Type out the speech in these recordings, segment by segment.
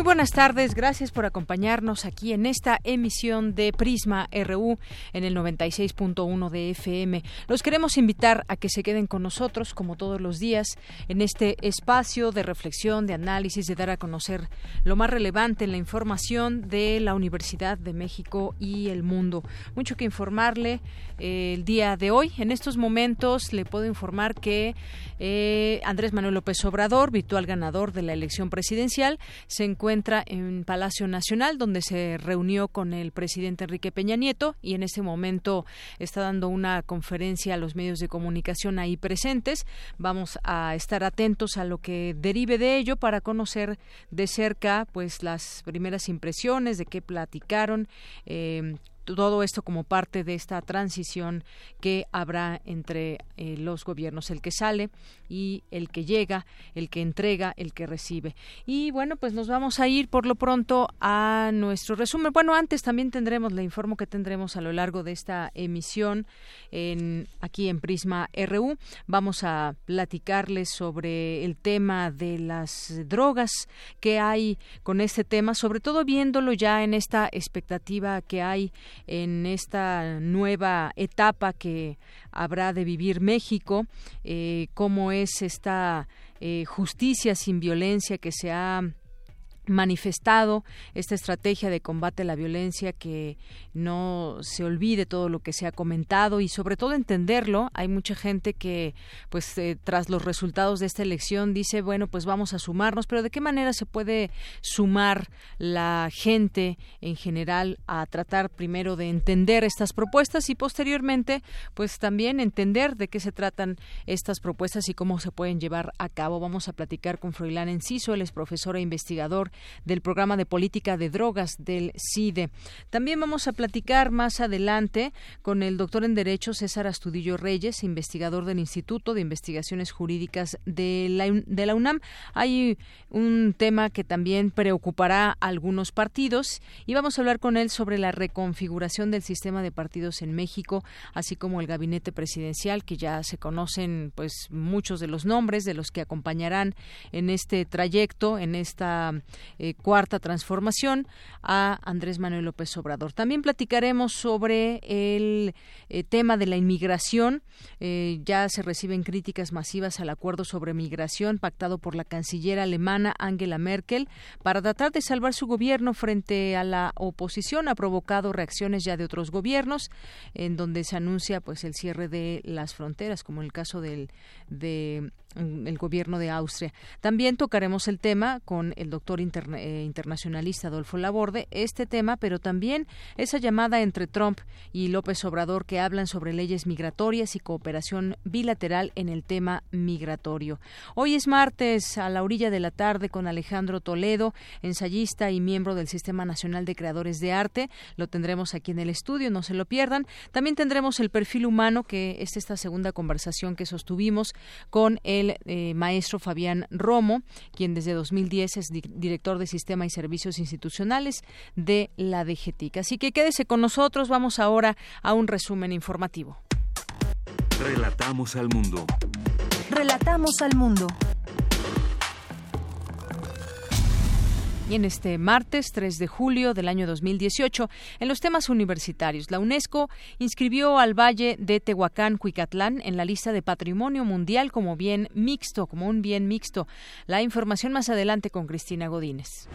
Muy buenas tardes, gracias por acompañarnos aquí en esta emisión de Prisma RU en el 96.1 de FM. Los queremos invitar a que se queden con nosotros, como todos los días, en este espacio de reflexión, de análisis, de dar a conocer lo más relevante en la información de la Universidad de México y el mundo. Mucho que informarle eh, el día de hoy. En estos momentos le puedo informar que eh, Andrés Manuel López Obrador, virtual ganador de la elección presidencial, se encuentra en Palacio Nacional, donde se reunió con el presidente Enrique Peña Nieto y en este momento está dando una conferencia a los medios de comunicación ahí presentes. Vamos a estar atentos a lo que derive de ello para conocer de cerca pues las primeras impresiones de qué platicaron, eh, todo esto como parte de esta transición que habrá entre eh, los gobiernos, el que sale y el que llega, el que entrega, el que recibe. Y bueno, pues nos vamos a ir por lo pronto a nuestro resumen. Bueno, antes también tendremos, le informo que tendremos a lo largo de esta emisión en, aquí en Prisma RU. Vamos a platicarles sobre el tema de las drogas que hay con este tema, sobre todo viéndolo ya en esta expectativa que hay en esta nueva etapa que habrá de vivir México, eh, cómo es esta eh, justicia sin violencia que se ha manifestado esta estrategia de combate a la violencia que no se olvide todo lo que se ha comentado y sobre todo entenderlo. Hay mucha gente que pues eh, tras los resultados de esta elección dice bueno pues vamos a sumarnos pero de qué manera se puede sumar la gente en general a tratar primero de entender estas propuestas y posteriormente pues también entender de qué se tratan estas propuestas y cómo se pueden llevar a cabo vamos a platicar con Froilán Enciso él es profesor e investigador del programa de política de drogas del CIDE. También vamos a platicar más adelante con el doctor en Derecho César Astudillo Reyes, investigador del Instituto de Investigaciones Jurídicas de la, de la UNAM. Hay un tema que también preocupará a algunos partidos y vamos a hablar con él sobre la reconfiguración del sistema de partidos en México, así como el gabinete presidencial, que ya se conocen pues muchos de los nombres de los que acompañarán en este trayecto, en esta eh, cuarta transformación a Andrés Manuel López Obrador. También platicaremos sobre el eh, tema de la inmigración. Eh, ya se reciben críticas masivas al acuerdo sobre migración pactado por la canciller alemana Angela Merkel para tratar de salvar su gobierno frente a la oposición. Ha provocado reacciones ya de otros gobiernos en donde se anuncia pues el cierre de las fronteras, como el caso del de mm, gobierno de Austria. También tocaremos el tema con el doctor eh, internacionalista Adolfo Laborde, este tema, pero también esa llamada entre Trump y López Obrador que hablan sobre leyes migratorias y cooperación bilateral en el tema migratorio. Hoy es martes a la orilla de la tarde con Alejandro Toledo, ensayista y miembro del Sistema Nacional de Creadores de Arte. Lo tendremos aquí en el estudio, no se lo pierdan. También tendremos el perfil humano, que es esta segunda conversación que sostuvimos con el eh, maestro Fabián Romo, quien desde 2010 es director de Sistema y Servicios Institucionales de la DGTIC. Así que quédese con nosotros, vamos ahora a un resumen informativo. Relatamos al mundo. Relatamos al mundo. Y en este martes 3 de julio del año 2018, en los temas universitarios, la UNESCO inscribió al Valle de Tehuacán, Cuicatlán, en la lista de Patrimonio Mundial como bien mixto, como un bien mixto. La información más adelante con Cristina Godínez.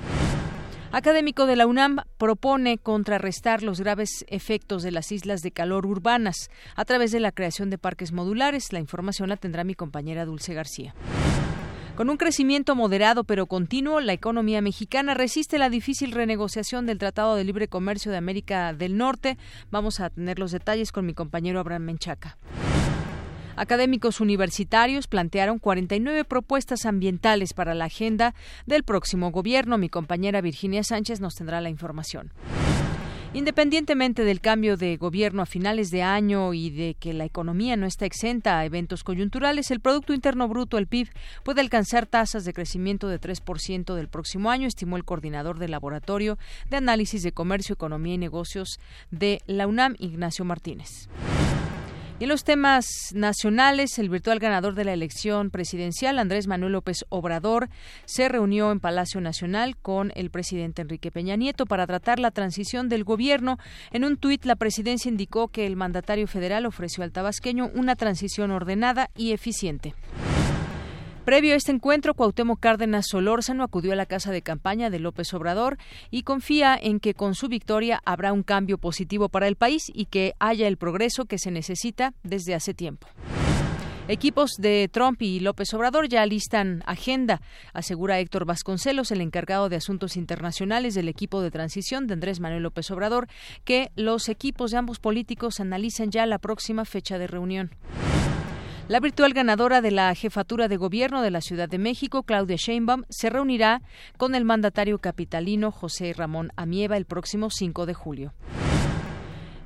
Académico de la UNAM propone contrarrestar los graves efectos de las islas de calor urbanas a través de la creación de parques modulares. La información la tendrá mi compañera Dulce García. Con un crecimiento moderado pero continuo, la economía mexicana resiste la difícil renegociación del Tratado de Libre Comercio de América del Norte. Vamos a tener los detalles con mi compañero Abraham Menchaca. Académicos universitarios plantearon 49 propuestas ambientales para la agenda del próximo gobierno. Mi compañera Virginia Sánchez nos tendrá la información. Independientemente del cambio de gobierno a finales de año y de que la economía no está exenta a eventos coyunturales, el Producto Interno Bruto, el PIB, puede alcanzar tasas de crecimiento de 3% del próximo año, estimó el coordinador del Laboratorio de Análisis de Comercio, Economía y Negocios de la UNAM, Ignacio Martínez. Y en los temas nacionales, el virtual ganador de la elección presidencial, Andrés Manuel López Obrador, se reunió en Palacio Nacional con el presidente Enrique Peña Nieto para tratar la transición del gobierno. En un tuit, la presidencia indicó que el mandatario federal ofreció al tabasqueño una transición ordenada y eficiente. Previo a este encuentro, Cuauhtémoc Cárdenas Solórzano acudió a la casa de campaña de López Obrador y confía en que con su victoria habrá un cambio positivo para el país y que haya el progreso que se necesita desde hace tiempo. Equipos de Trump y López Obrador ya listan agenda, asegura Héctor Vasconcelos, el encargado de asuntos internacionales del equipo de transición de Andrés Manuel López Obrador, que los equipos de ambos políticos analizan ya la próxima fecha de reunión. La virtual ganadora de la jefatura de gobierno de la Ciudad de México, Claudia Sheinbaum, se reunirá con el mandatario capitalino José Ramón Amieva el próximo 5 de julio.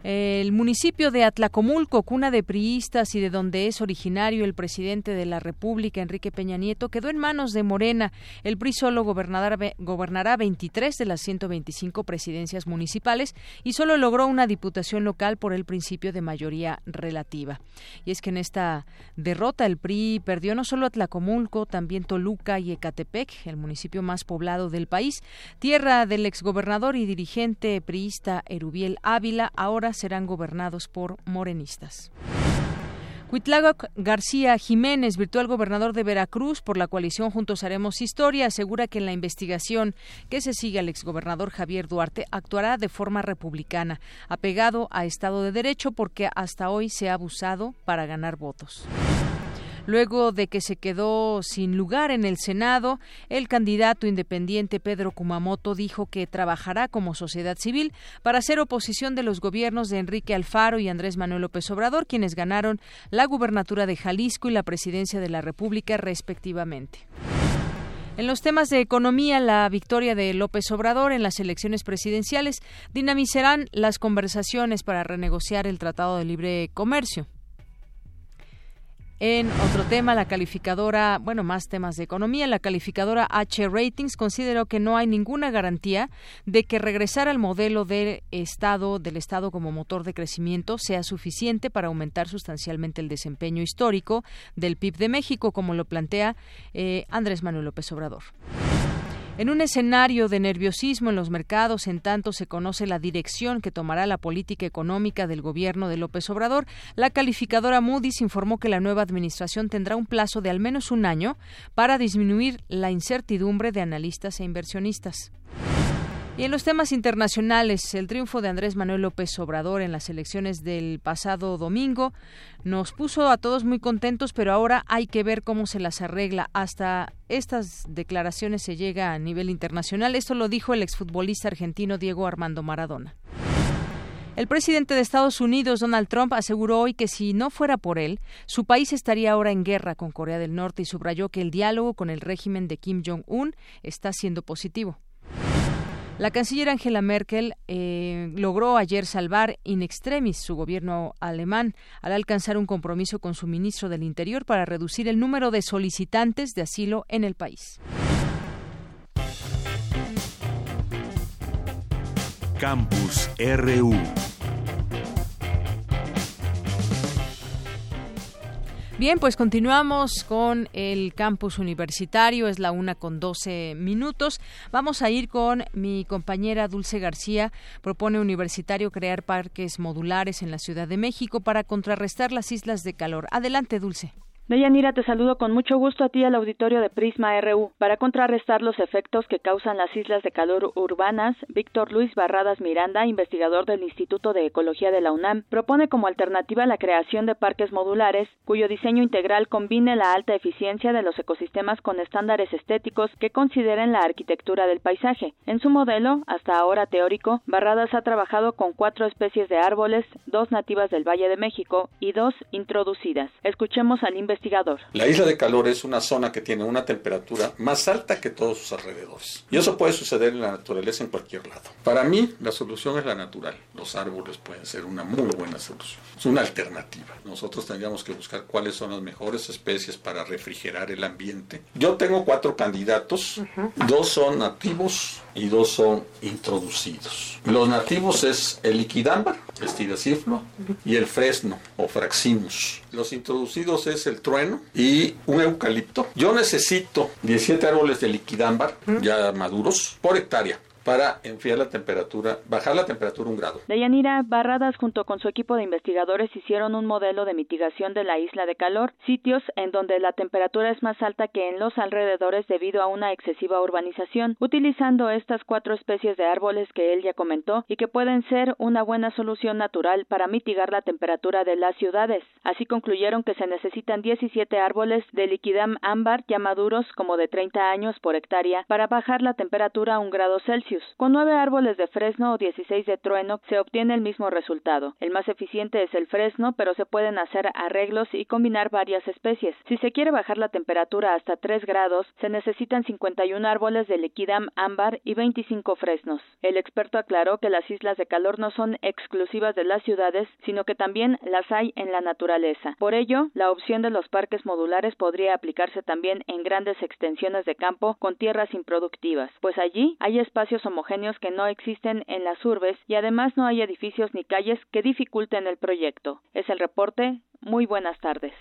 El municipio de Atlacomulco, cuna de priistas y de donde es originario el presidente de la República, Enrique Peña Nieto, quedó en manos de Morena. El PRI solo gobernará 23 de las 125 presidencias municipales y solo logró una diputación local por el principio de mayoría relativa. Y es que en esta derrota el PRI perdió no solo Atlacomulco, también Toluca y Ecatepec, el municipio más poblado del país, tierra del exgobernador y dirigente priista Erubiel Ávila, ahora serán gobernados por morenistas. Cuitláhuac García Jiménez, virtual gobernador de Veracruz por la coalición Juntos Haremos Historia, asegura que en la investigación que se sigue al exgobernador Javier Duarte actuará de forma republicana, apegado a Estado de Derecho porque hasta hoy se ha abusado para ganar votos. Luego de que se quedó sin lugar en el Senado, el candidato independiente Pedro Kumamoto dijo que trabajará como sociedad civil para hacer oposición de los gobiernos de Enrique Alfaro y Andrés Manuel López Obrador, quienes ganaron la gubernatura de Jalisco y la presidencia de la República respectivamente. En los temas de economía, la victoria de López Obrador en las elecciones presidenciales dinamizarán las conversaciones para renegociar el Tratado de Libre Comercio. En otro tema, la calificadora, bueno, más temas de economía, la calificadora H Ratings consideró que no hay ninguna garantía de que regresar al modelo del Estado, del Estado como motor de crecimiento sea suficiente para aumentar sustancialmente el desempeño histórico del PIB de México, como lo plantea eh, Andrés Manuel López Obrador. En un escenario de nerviosismo en los mercados, en tanto se conoce la dirección que tomará la política económica del gobierno de López Obrador, la calificadora Moody's informó que la nueva administración tendrá un plazo de al menos un año para disminuir la incertidumbre de analistas e inversionistas. Y en los temas internacionales, el triunfo de Andrés Manuel López Obrador en las elecciones del pasado domingo nos puso a todos muy contentos, pero ahora hay que ver cómo se las arregla. Hasta estas declaraciones se llega a nivel internacional. Esto lo dijo el exfutbolista argentino Diego Armando Maradona. El presidente de Estados Unidos, Donald Trump, aseguró hoy que si no fuera por él, su país estaría ahora en guerra con Corea del Norte y subrayó que el diálogo con el régimen de Kim Jong-un está siendo positivo. La canciller Angela Merkel eh, logró ayer salvar in extremis su gobierno alemán al alcanzar un compromiso con su ministro del Interior para reducir el número de solicitantes de asilo en el país. Campus RU Bien, pues continuamos con el campus universitario, es la una con doce minutos. Vamos a ir con mi compañera Dulce García. Propone Universitario crear parques modulares en la Ciudad de México para contrarrestar las islas de calor. Adelante, Dulce. Deyanira, te saludo con mucho gusto a ti al auditorio de Prisma RU. Para contrarrestar los efectos que causan las islas de calor urbanas, Víctor Luis Barradas Miranda, investigador del Instituto de Ecología de la UNAM, propone como alternativa la creación de parques modulares cuyo diseño integral combine la alta eficiencia de los ecosistemas con estándares estéticos que consideren la arquitectura del paisaje. En su modelo, hasta ahora teórico, Barradas ha trabajado con cuatro especies de árboles, dos nativas del Valle de México y dos introducidas. Escuchemos al investigador la isla de calor es una zona que tiene una temperatura más alta que todos sus alrededores. Y eso puede suceder en la naturaleza en cualquier lado. Para mí, la solución es la natural. Los árboles pueden ser una muy buena solución. Es una alternativa. Nosotros tendríamos que buscar cuáles son las mejores especies para refrigerar el ambiente. Yo tengo cuatro candidatos. Dos son nativos y dos son introducidos. Los nativos es el liquidámbar, estiraciflo, y el fresno o fraximus. Los introducidos es el trueno y un eucalipto. Yo necesito 17 árboles de liquidámbar ya maduros por hectárea para enfriar la temperatura, bajar la temperatura un grado. Deyanira Barradas junto con su equipo de investigadores hicieron un modelo de mitigación de la isla de calor, sitios en donde la temperatura es más alta que en los alrededores debido a una excesiva urbanización, utilizando estas cuatro especies de árboles que él ya comentó y que pueden ser una buena solución natural para mitigar la temperatura de las ciudades. Así concluyeron que se necesitan 17 árboles de liquidam ámbar ya maduros como de 30 años por hectárea para bajar la temperatura a un grado Celsius con nueve árboles de fresno o 16 de trueno se obtiene el mismo resultado. El más eficiente es el fresno, pero se pueden hacer arreglos y combinar varias especies. Si se quiere bajar la temperatura hasta 3 grados, se necesitan 51 árboles de liquidam ámbar y 25 fresnos. El experto aclaró que las islas de calor no son exclusivas de las ciudades, sino que también las hay en la naturaleza. Por ello, la opción de los parques modulares podría aplicarse también en grandes extensiones de campo con tierras improductivas, pues allí hay espacios homogéneos que no existen en las urbes y además no hay edificios ni calles que dificulten el proyecto. Es el reporte. Muy buenas tardes.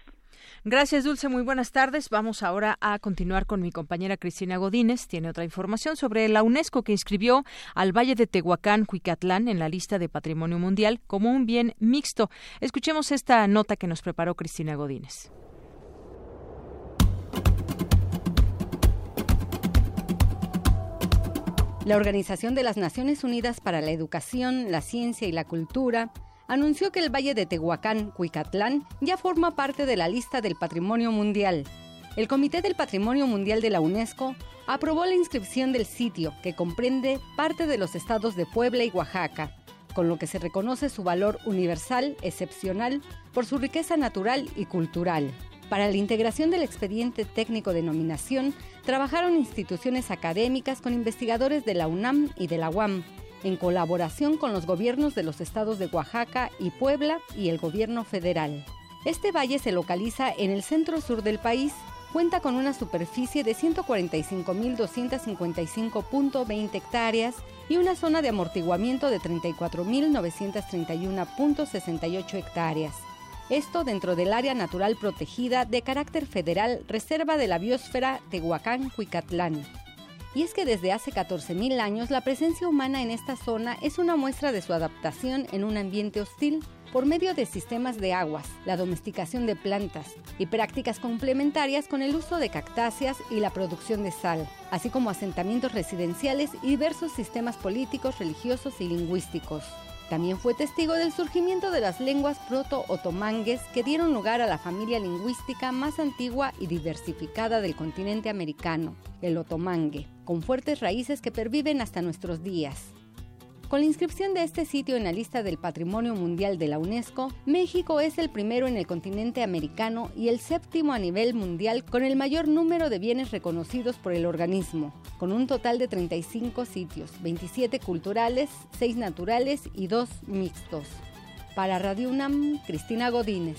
Gracias, Dulce. Muy buenas tardes. Vamos ahora a continuar con mi compañera Cristina Godínez. Tiene otra información sobre la UNESCO que inscribió al Valle de Tehuacán, Cuicatlán, en la lista de Patrimonio Mundial como un bien mixto. Escuchemos esta nota que nos preparó Cristina Godínez. La Organización de las Naciones Unidas para la Educación, la Ciencia y la Cultura anunció que el Valle de Tehuacán, Cuicatlán, ya forma parte de la lista del Patrimonio Mundial. El Comité del Patrimonio Mundial de la UNESCO aprobó la inscripción del sitio, que comprende parte de los estados de Puebla y Oaxaca, con lo que se reconoce su valor universal, excepcional, por su riqueza natural y cultural. Para la integración del expediente técnico de nominación, trabajaron instituciones académicas con investigadores de la UNAM y de la UAM, en colaboración con los gobiernos de los estados de Oaxaca y Puebla y el gobierno federal. Este valle se localiza en el centro sur del país, cuenta con una superficie de 145.255.20 hectáreas y una zona de amortiguamiento de 34.931.68 hectáreas. Esto dentro del área natural protegida de carácter federal Reserva de la Biosfera de Huacán-Cuicatlán. Y es que desde hace 14.000 años la presencia humana en esta zona es una muestra de su adaptación en un ambiente hostil por medio de sistemas de aguas, la domesticación de plantas y prácticas complementarias con el uso de cactáceas y la producción de sal, así como asentamientos residenciales y diversos sistemas políticos, religiosos y lingüísticos. También fue testigo del surgimiento de las lenguas proto-otomangues que dieron lugar a la familia lingüística más antigua y diversificada del continente americano, el otomangue, con fuertes raíces que perviven hasta nuestros días. Con la inscripción de este sitio en la lista del Patrimonio Mundial de la UNESCO, México es el primero en el continente americano y el séptimo a nivel mundial con el mayor número de bienes reconocidos por el organismo, con un total de 35 sitios, 27 culturales, 6 naturales y 2 mixtos. Para Radio UNAM, Cristina Godínez.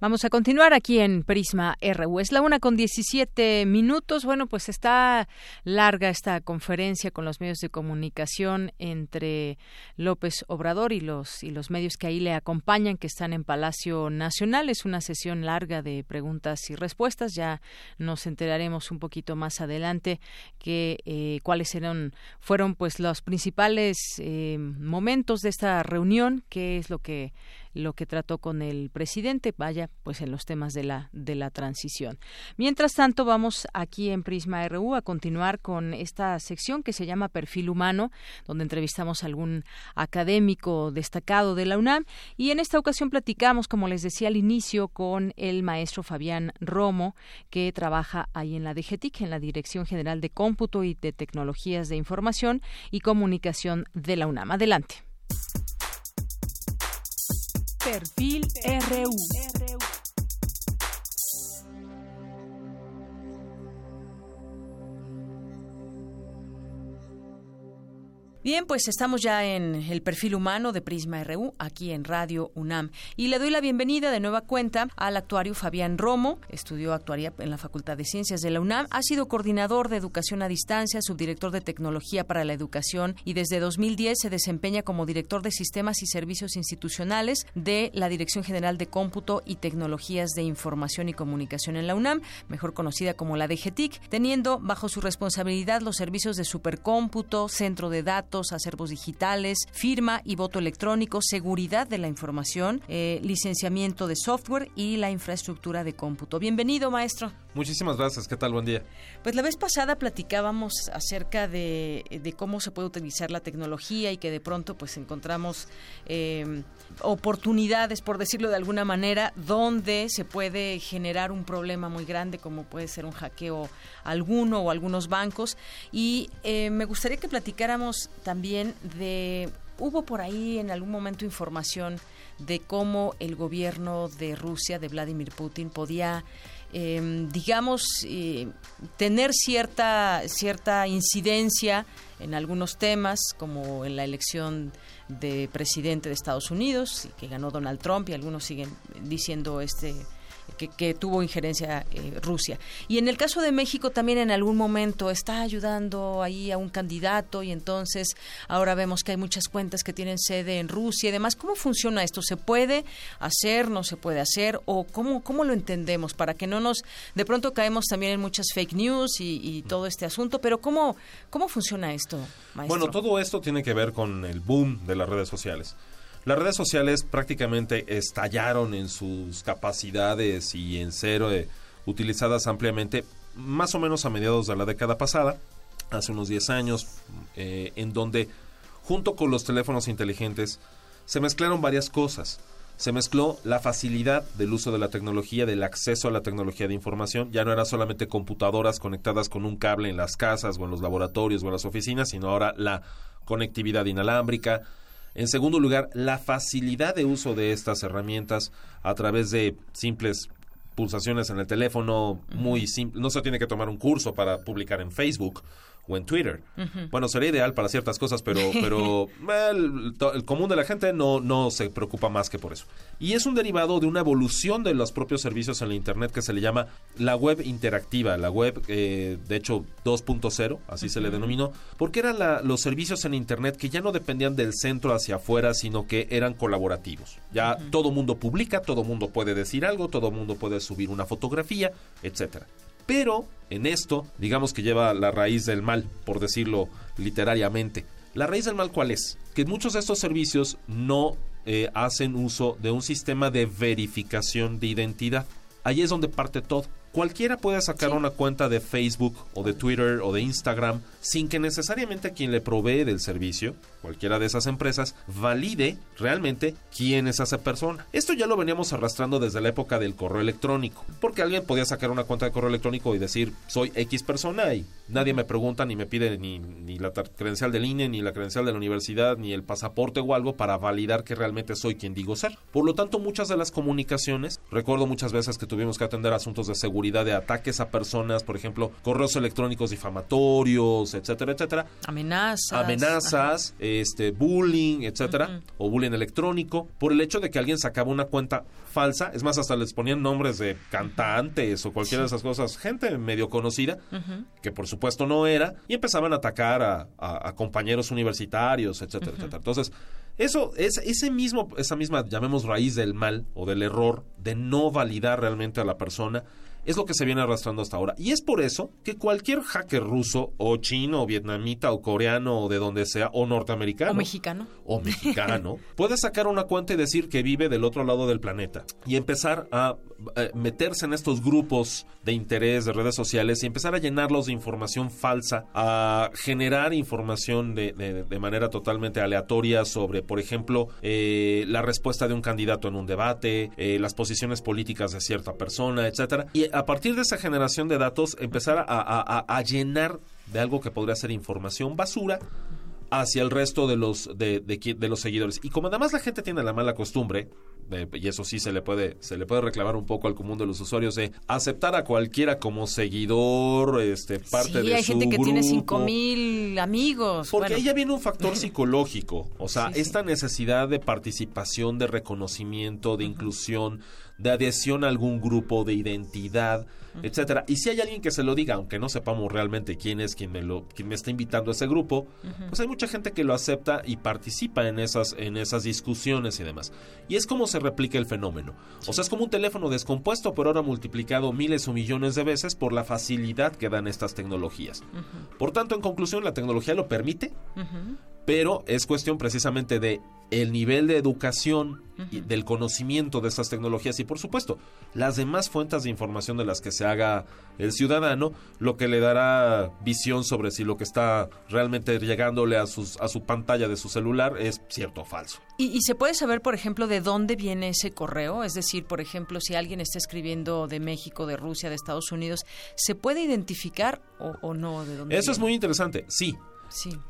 Vamos a continuar aquí en Prisma RU. Es la una con 17 minutos. Bueno, pues está larga esta conferencia con los medios de comunicación entre López Obrador y los, y los medios que ahí le acompañan, que están en Palacio Nacional. Es una sesión larga de preguntas y respuestas. Ya nos enteraremos un poquito más adelante que eh, cuáles eran, fueron pues los principales eh, momentos de esta reunión, qué es lo que lo que trató con el presidente, vaya, pues en los temas de la de la transición. Mientras tanto, vamos aquí en Prisma RU a continuar con esta sección que se llama Perfil Humano, donde entrevistamos a algún académico destacado de la UNAM y en esta ocasión platicamos, como les decía al inicio, con el maestro Fabián Romo, que trabaja ahí en la DGTIC, en la Dirección General de Cómputo y de Tecnologías de Información y Comunicación de la UNAM. Adelante. Perfil RU. Bien, pues estamos ya en el perfil humano de Prisma RU, aquí en Radio UNAM. Y le doy la bienvenida de nueva cuenta al actuario Fabián Romo. Estudió actuaría en la Facultad de Ciencias de la UNAM. Ha sido coordinador de educación a distancia, subdirector de tecnología para la educación y desde 2010 se desempeña como director de sistemas y servicios institucionales de la Dirección General de Cómputo y Tecnologías de Información y Comunicación en la UNAM, mejor conocida como la DGTIC, teniendo bajo su responsabilidad los servicios de supercómputo, centro de datos, acervos digitales, firma y voto electrónico, seguridad de la información, eh, licenciamiento de software y la infraestructura de cómputo. Bienvenido, maestro. Muchísimas gracias. ¿Qué tal? Buen día. Pues la vez pasada platicábamos acerca de, cómo se puede utilizar la tecnología y que de pronto pues encontramos eh, oportunidades, por decirlo de alguna manera, donde se puede generar un problema muy grande como puede ser un hackeo alguno o algunos bancos. Y eh, me gustaría que platicáramos también de, hubo por ahí en algún momento información de cómo el gobierno de Rusia, de Vladimir Putin, podía eh, digamos, eh, tener cierta, cierta incidencia en algunos temas, como en la elección de presidente de Estados Unidos, que ganó Donald Trump, y algunos siguen diciendo este que, tuvo injerencia eh, Rusia. Y en el caso de México también en algún momento está ayudando ahí a un candidato y entonces ahora vemos que hay muchas cuentas que tienen sede en Rusia y demás. ¿Cómo funciona esto? ¿Se puede hacer? ¿No se puede hacer? ¿O cómo, cómo lo entendemos? Para que no nos... De pronto caemos también en muchas fake news y, y todo este asunto, pero ¿cómo, cómo funciona esto, maestro? Bueno, todo esto tiene que ver con el boom de las redes sociales. Las redes sociales prácticamente estallaron en sus capacidades y en ser eh, utilizadas ampliamente más o menos a mediados de la década pasada, hace unos 10 años, eh, en donde junto con los teléfonos inteligentes se mezclaron varias cosas. Se mezcló la facilidad del uso de la tecnología, del acceso a la tecnología de información. Ya no eran solamente computadoras conectadas con un cable en las casas o en los laboratorios o en las oficinas, sino ahora la conectividad inalámbrica, en segundo lugar, la facilidad de uso de estas herramientas a través de simples pulsaciones en el teléfono, muy simple. No se tiene que tomar un curso para publicar en Facebook o en Twitter. Bueno, sería ideal para ciertas cosas, pero, pero el, común de la gente no, no se preocupa más que por eso. Y es un derivado de una evolución de los propios servicios en la Internet que se le llama la web interactiva, la web, eh, de hecho, 2.0, así se le denominó, porque eran los servicios en Internet que ya no dependían del centro hacia afuera, sino que eran colaborativos. Ya todo mundo publica, todo mundo puede decir algo, todo mundo puede subir una fotografía, etcétera. Pero en esto, digamos que lleva la raíz del mal, por decirlo literariamente. La raíz del mal cuál es? Que muchos de estos servicios no eh, hacen uso de un sistema de verificación de identidad. Ahí es donde parte todo. Cualquiera puede sacar una cuenta de Facebook o de Twitter o de Instagram sin que necesariamente quien le provee del servicio, cualquiera de esas empresas, valide realmente quién es esa persona. Esto ya lo veníamos arrastrando desde la época del correo electrónico, porque alguien podía sacar una cuenta de correo electrónico y decir soy X persona y nadie me pregunta ni me pide ni, ni la credencial del INE, ni la credencial de la universidad, ni el pasaporte o algo para validar que realmente soy quien digo ser. Por lo tanto, muchas de las comunicaciones, recuerdo muchas veces que tuvimos que atender asuntos de seguridad, seguridad de ataques a personas, por ejemplo, correos electrónicos difamatorios, etcétera, etcétera. Amenazas. Amenazas, este bullying, etcétera, o bullying electrónico, por el hecho de que alguien sacaba una cuenta falsa, es más, hasta les ponían nombres de cantantes o cualquiera de esas cosas, gente medio conocida, que por supuesto no era, y empezaban a atacar a, a compañeros universitarios, etcétera, etcétera. Entonces, eso, es, ese mismo, esa misma, llamemos raíz del mal o del error de no validar realmente a la persona, es lo que se viene arrastrando hasta ahora. Y es por eso que cualquier hacker ruso o chino o vietnamita o coreano o de donde sea o norteamericano o mexicano o mexicano puede sacar una cuenta y decir que vive del otro lado del planeta y empezar a eh, meterse en estos grupos de interés de redes sociales y empezar a llenarlos de información falsa, a generar información de, de, manera totalmente aleatoria sobre, por ejemplo, eh, la respuesta de un candidato en un debate, eh, las posiciones políticas de cierta persona, etcétera. Y a partir de esa generación de datos empezar a, llenar de algo que podría ser información basura hacia el resto de los de, de, los seguidores. Y como además la gente tiene la mala costumbre, y eso sí se le puede se le puede reclamar un poco al común de los usuarios de aceptar a cualquiera como seguidor, este parte sí, hay gente que tiene cinco mil amigos. Porque ahí ya viene un factor psicológico, o sea, esta necesidad de participación, de reconocimiento, de inclusión, de adhesión a algún grupo, de identidad, etcétera. Y si hay alguien que se lo diga, aunque no sepamos realmente quién es quien me lo quien me está invitando a ese grupo, pues hay mucha gente que lo acepta y participa en esas en esas discusiones y demás. Y es como se replica el fenómeno. O sea, es como un teléfono descompuesto, pero ahora multiplicado miles o millones de veces por la facilidad que dan estas tecnologías. Por tanto, en conclusión, la tecnología lo permite, pero es cuestión precisamente de el nivel de educación y del conocimiento de estas tecnologías y por supuesto las demás fuentes de información de las que se haga el ciudadano lo que le dará visión sobre si lo que está realmente llegándole a, sus, a su pantalla de su celular es cierto o falso. ¿Y, se puede saber, por ejemplo, de dónde viene ese correo? Es decir, por ejemplo, si alguien está escribiendo de México, de Rusia, de Estados Unidos, ¿se puede identificar o, no de dónde Eso es muy interesante, sí.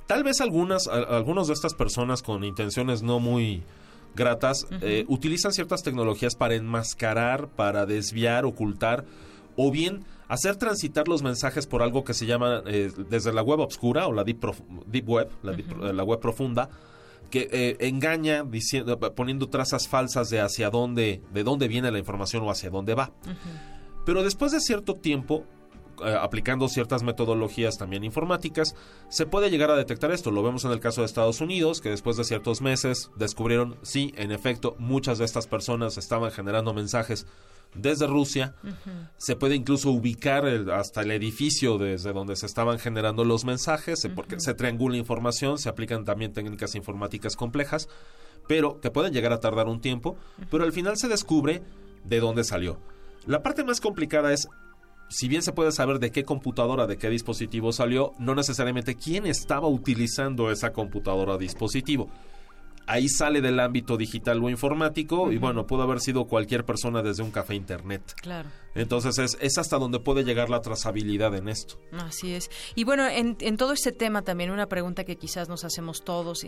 Tal vez algunas, algunas de estas personas con intenciones no muy gratas eh, utilizan ciertas tecnologías para enmascarar, para desviar, ocultar o bien hacer transitar los mensajes por algo que se llama eh, desde la web obscura o la deep, web, la, web profunda, que eh, engaña diciendo, poniendo trazas falsas de hacia dónde, de dónde viene la información o hacia dónde va. Pero después de cierto tiempo, aplicando ciertas metodologías también informáticas, se puede llegar a detectar esto. Lo vemos en el caso de Estados Unidos, que después de ciertos meses descubrieron, sí, en efecto, muchas de estas personas estaban generando mensajes desde Rusia. Se puede incluso ubicar hasta el edificio desde donde se estaban generando los mensajes, porque se triangula información, se aplican también técnicas informáticas complejas, pero que pueden llegar a tardar un tiempo, pero al final se descubre de dónde salió. La parte más complicada es si bien se puede saber de qué computadora, de qué dispositivo salió, no necesariamente quién estaba utilizando esa computadora o dispositivo. Ahí sale del ámbito digital o informático y bueno, pudo haber sido cualquier persona desde un café internet. Claro. Entonces es, es hasta donde puede llegar la trazabilidad en esto. Así es. Y bueno, en, en todo este tema también una pregunta que quizás nos hacemos todos.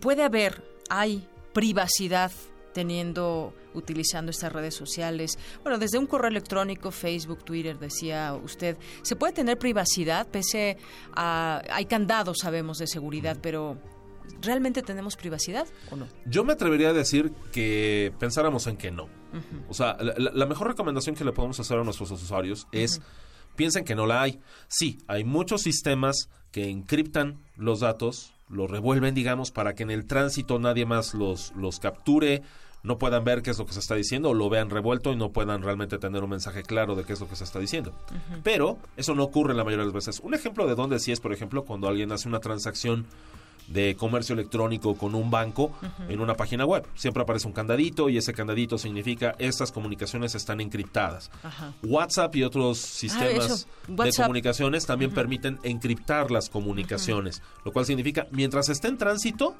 ¿Puede haber, hay privacidad teniendo, utilizando estas redes sociales. Bueno, desde un correo electrónico, Facebook, Twitter, decía usted, ¿se puede tener privacidad pese a... Hay candados, sabemos, de seguridad, pero ¿realmente tenemos privacidad o no? Yo me atrevería a decir que pensáramos en que no. O sea, la, mejor recomendación que le podemos hacer a nuestros usuarios es... Piensen que no la hay. Sí, hay muchos sistemas que encriptan los datos, los revuelven, digamos, para que en el tránsito nadie más los, los capture, no puedan ver qué es lo que se está diciendo o lo vean revuelto y no puedan realmente tener un mensaje claro de qué es lo que se está diciendo. Pero eso no ocurre la mayoría de las veces. Un ejemplo de dónde sí es, por ejemplo, cuando alguien hace una transacción de comercio electrónico con un banco en una página web. Siempre aparece un candadito y ese candadito significa estas comunicaciones están encriptadas. WhatsApp y otros ah, sistemas de comunicaciones también permiten encriptar las comunicaciones, lo cual significa mientras esté en tránsito,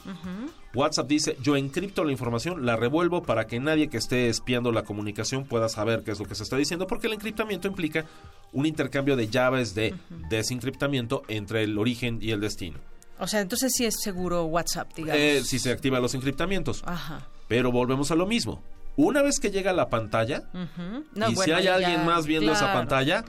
WhatsApp dice yo encripto la información, la revuelvo para que nadie que esté espiando la comunicación pueda saber qué es lo que se está diciendo, porque el encriptamiento implica un intercambio de llaves de desencriptamiento entre el origen y el destino. O sea, entonces sí es seguro WhatsApp, digamos. Eh, si se activan los encriptamientos. Ajá. Pero volvemos a lo mismo. Una vez que llega a la pantalla, y si hay alguien más viendo esa pantalla,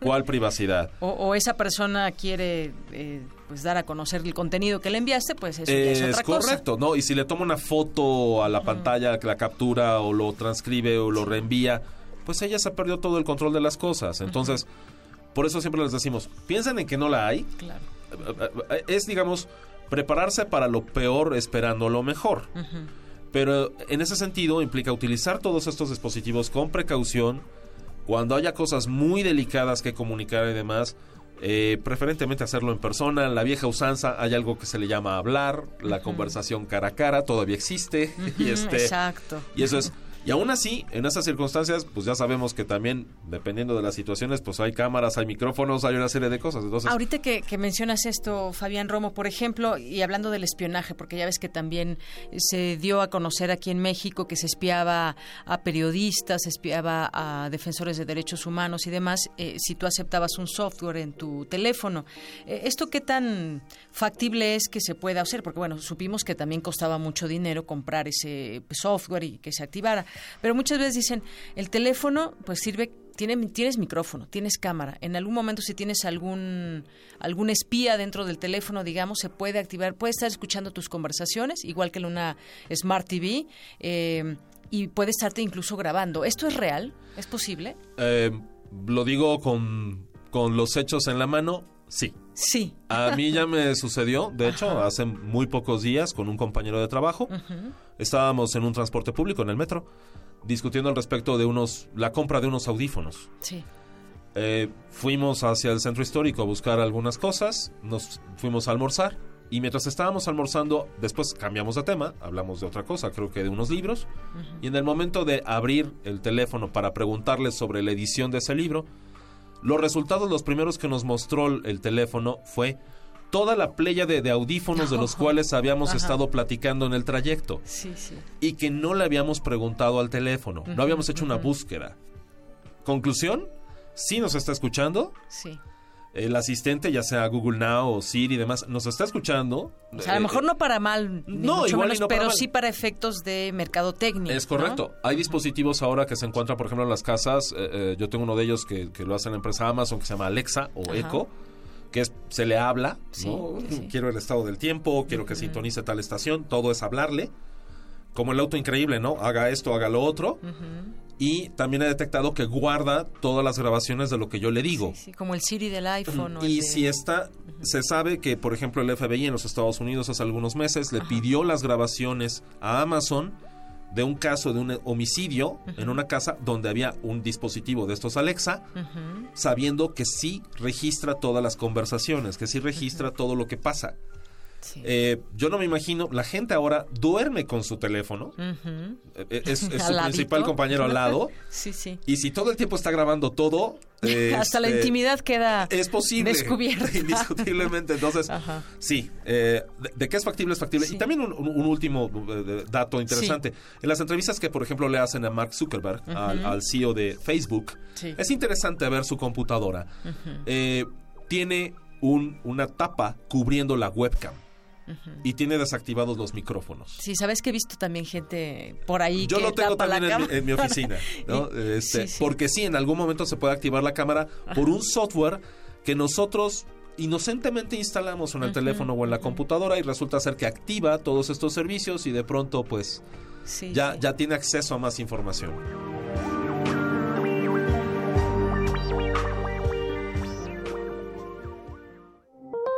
¿cuál privacidad? O, esa persona quiere eh, pues dar a conocer el contenido que le enviaste, pues eso es, es correcto, ¿no? Y si le toma una foto a la pantalla, que la captura o lo transcribe o lo reenvía, pues ella se perdió todo el control de las cosas. Entonces, por eso siempre les decimos, piensen en que no la hay. Claro. Es, digamos, prepararse para lo peor esperando lo mejor. Pero en ese sentido implica utilizar todos estos dispositivos con precaución. Cuando haya cosas muy delicadas que comunicar y demás, eh, preferentemente hacerlo en persona. La vieja usanza hay algo que se le llama hablar, la conversación cara a cara todavía existe. y este, exacto. Y eso es y aún así, en esas circunstancias, pues ya sabemos que también, dependiendo de las situaciones, pues hay cámaras, hay micrófonos, hay una serie de cosas. Entonces... Ahorita que, mencionas esto, Fabián Romo, por ejemplo, y hablando del espionaje, porque ya ves que también se dio a conocer aquí en México que se espiaba a periodistas, se espiaba a defensores de derechos humanos y demás, eh, si tú aceptabas un software en tu teléfono. Eh, ¿Esto qué tan factible es que se pueda hacer? Porque, bueno, supimos que también costaba mucho dinero comprar ese software y que se activara. Pero muchas veces dicen, el teléfono pues sirve tiene, tienes micrófono, tienes cámara. En algún momento si tienes algún algún espía dentro del teléfono, digamos, se puede activar, puede estar escuchando tus conversaciones, igual que en una Smart TV, eh, y puede estarte incluso grabando. ¿Esto es real? ¿Es posible? Eh, lo digo con, con los hechos en la mano, sí. Sí. A mí ya me sucedió, de hecho, hace muy pocos días con un compañero de trabajo. Estábamos en un transporte público, en el metro, discutiendo al respecto de unos, la compra de unos audífonos. Sí. Eh, fuimos hacia el centro histórico a buscar algunas cosas, nos fuimos a almorzar y mientras estábamos almorzando, después cambiamos de tema, hablamos de otra cosa, creo que de unos libros, y en el momento de abrir el teléfono para preguntarle sobre la edición de ese libro, los resultados, los primeros que nos mostró el teléfono fue toda la playa de, audífonos de los cuales habíamos estado platicando en el trayecto. Sí, sí. Y que no le habíamos preguntado al teléfono, no habíamos hecho una búsqueda. Conclusión, sí nos está escuchando. Sí el asistente, ya sea Google Now o Siri y demás, nos está escuchando. O sea, a lo mejor eh, no para mal, no, igual pero sí para efectos de mercadotecnia. Es correcto. Hay dispositivos ahora que se encuentran, por ejemplo, en las casas. Eh, eh, yo tengo uno de ellos que, lo hace la empresa Amazon, que se llama Alexa o Echo que es, se le habla, quiero el estado del tiempo, quiero que sintonice tal estación, todo es hablarle, como el auto increíble, ¿no? Haga esto, haga lo otro, y también he detectado que guarda todas las grabaciones de lo que yo le digo. Sí, como el Siri del iPhone. y si está, se sabe que, por ejemplo, el FBI en los Estados Unidos hace algunos meses le pidió las grabaciones a Amazon de un caso de un homicidio en una casa donde había un dispositivo de estos Alexa, sabiendo que sí registra todas las conversaciones, que sí registra todo lo que pasa. Eh, yo no me imagino, la gente ahora duerme con su teléfono, eh, eh, es, su principal compañero al lado, sí, sí. y si todo el tiempo está grabando todo, hasta la este, intimidad queda es posible, descubierta. Indiscutiblemente, entonces, sí, de, qué es factible es factible. Y también un, último dato interesante, en las entrevistas que, por ejemplo, le hacen a Mark Zuckerberg, al, CEO de Facebook, es interesante ver su computadora. tiene un, una tapa cubriendo la webcam y tiene desactivados los micrófonos. Sí, sabes que he visto también gente por ahí. Yo lo tengo también en mi, oficina, este, porque sí, en algún momento se puede activar la cámara por un software que nosotros inocentemente instalamos en el teléfono o en la computadora y resulta ser que activa todos estos servicios y de pronto pues ya, ya tiene acceso a más información.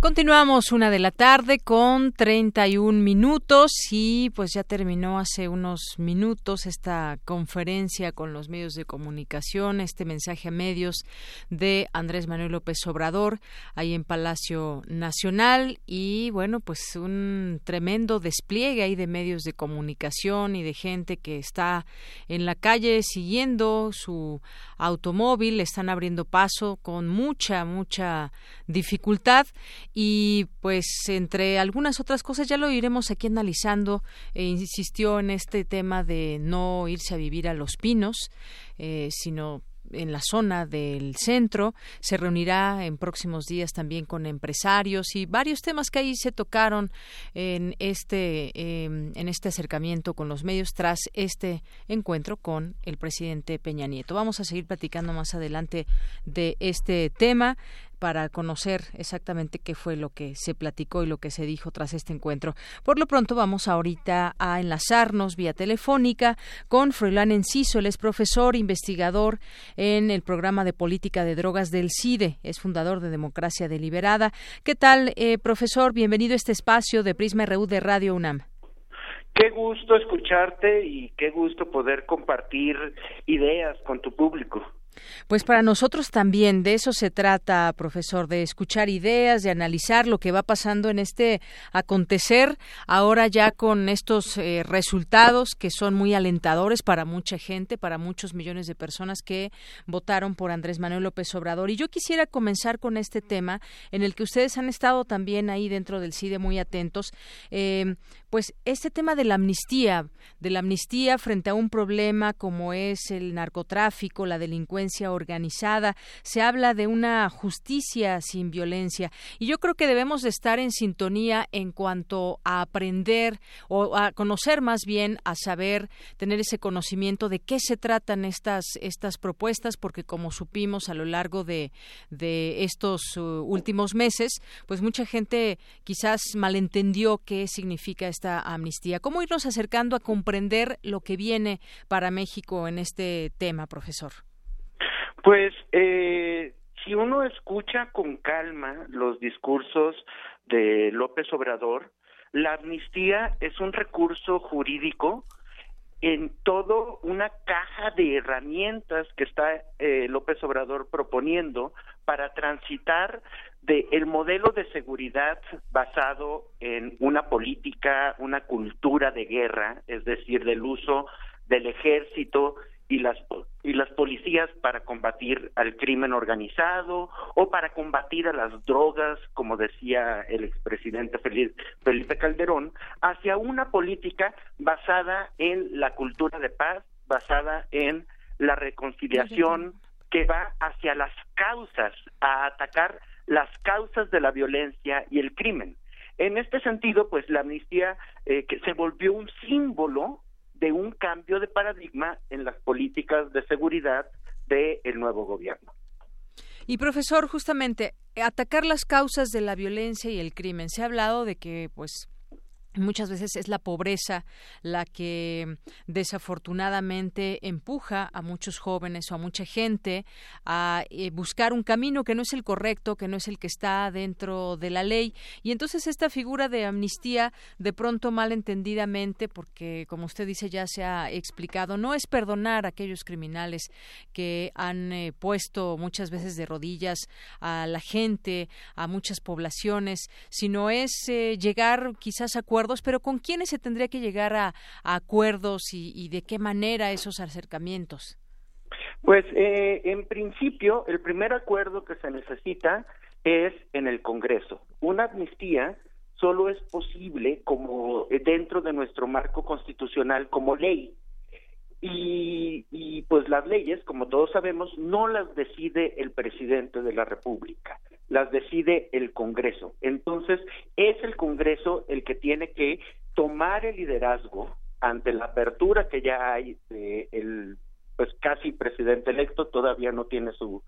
Continuamos una de la tarde con 31 minutos y pues ya terminó hace unos minutos esta conferencia con los medios de comunicación, este mensaje a medios de Andrés Manuel López Obrador ahí en Palacio Nacional y bueno pues un tremendo despliegue ahí de medios de comunicación y de gente que está en la calle siguiendo su automóvil, están abriendo paso con mucha, mucha dificultad y pues entre algunas otras cosas ya lo iremos aquí analizando e insistió en este tema de no irse a vivir a los pinos eh, sino en la zona del centro. Se reunirá en próximos días también con empresarios y varios temas que ahí se tocaron en este, em, en este acercamiento con los medios tras este encuentro con el presidente Peña Nieto. Vamos a seguir platicando más adelante de este tema para conocer exactamente qué fue lo que se platicó y lo que se dijo tras este encuentro. Por lo pronto vamos ahorita a enlazarnos vía telefónica con Froilán Enciso, él es profesor, investigador en el programa de política de drogas del CIDE, es fundador de Democracia Deliberada. ¿Qué tal, eh, profesor? Bienvenido a este espacio de Prisma RU de Radio UNAM. Qué gusto escucharte y qué gusto poder compartir ideas con tu público. Pues para nosotros también de eso se trata, profesor, de escuchar ideas, de analizar lo que va pasando en este acontecer, ahora ya con estos eh, resultados que son muy alentadores para mucha gente, para muchos millones de personas que votaron por Andrés Manuel López Obrador. Y yo quisiera comenzar con este tema en el que ustedes han estado también ahí dentro del CIDE muy atentos. Eh, pues este tema de la amnistía, de la amnistía frente a un problema como es el narcotráfico, la delincuencia organizada, se habla de una justicia sin violencia y yo creo que debemos de estar en sintonía en cuanto a aprender o a conocer más bien, a saber, tener ese conocimiento de qué se tratan estas estas propuestas porque como supimos a lo largo de, de estos uh, últimos meses, pues mucha gente quizás malentendió qué significa esta amnistía. ¿Cómo irnos acercando a comprender lo que viene para México en este tema, profesor? Pues eh, si uno escucha con calma los discursos de López Obrador, la amnistía es un recurso jurídico en todo una caja de herramientas que está eh, López Obrador proponiendo para transitar de el modelo de seguridad basado en una política, una cultura de guerra, es decir, del uso del ejército y las y las policías para combatir al crimen organizado o para combatir a las drogas, como decía el expresidente Felipe Calderón, hacia una política basada en la cultura de paz, basada en la reconciliación, que va hacia las causas, a atacar las causas de la violencia y el crimen. En este sentido, pues la amnistía eh, que se volvió un símbolo de un cambio de paradigma en las políticas de seguridad del nuevo gobierno. Y profesor, justamente atacar las causas de la violencia y el crimen. Se ha hablado de que, pues, Muchas veces es la pobreza la que desafortunadamente empuja a muchos jóvenes o a mucha gente a eh, buscar un camino que no es el correcto, que no es el que está dentro de la ley. Y entonces esta figura de amnistía, de pronto malentendidamente, porque como usted dice ya se ha explicado, no es perdonar a aquellos criminales que han eh, puesto muchas veces de rodillas a la gente, a muchas poblaciones, sino es eh, llegar quizás a pero ¿con quiénes se tendría que llegar a, acuerdos y, de qué manera esos acercamientos? Pues eh, en principio el primer acuerdo que se necesita es en el Congreso. Una amnistía solo es posible como eh, dentro de nuestro marco constitucional como ley. Y, y, pues las leyes, como todos sabemos, no las decide el presidente de la República las decide el Congreso. Entonces, es el Congreso el que tiene que tomar el liderazgo ante la apertura que ya hay de el pues casi presidente electo, todavía no tiene su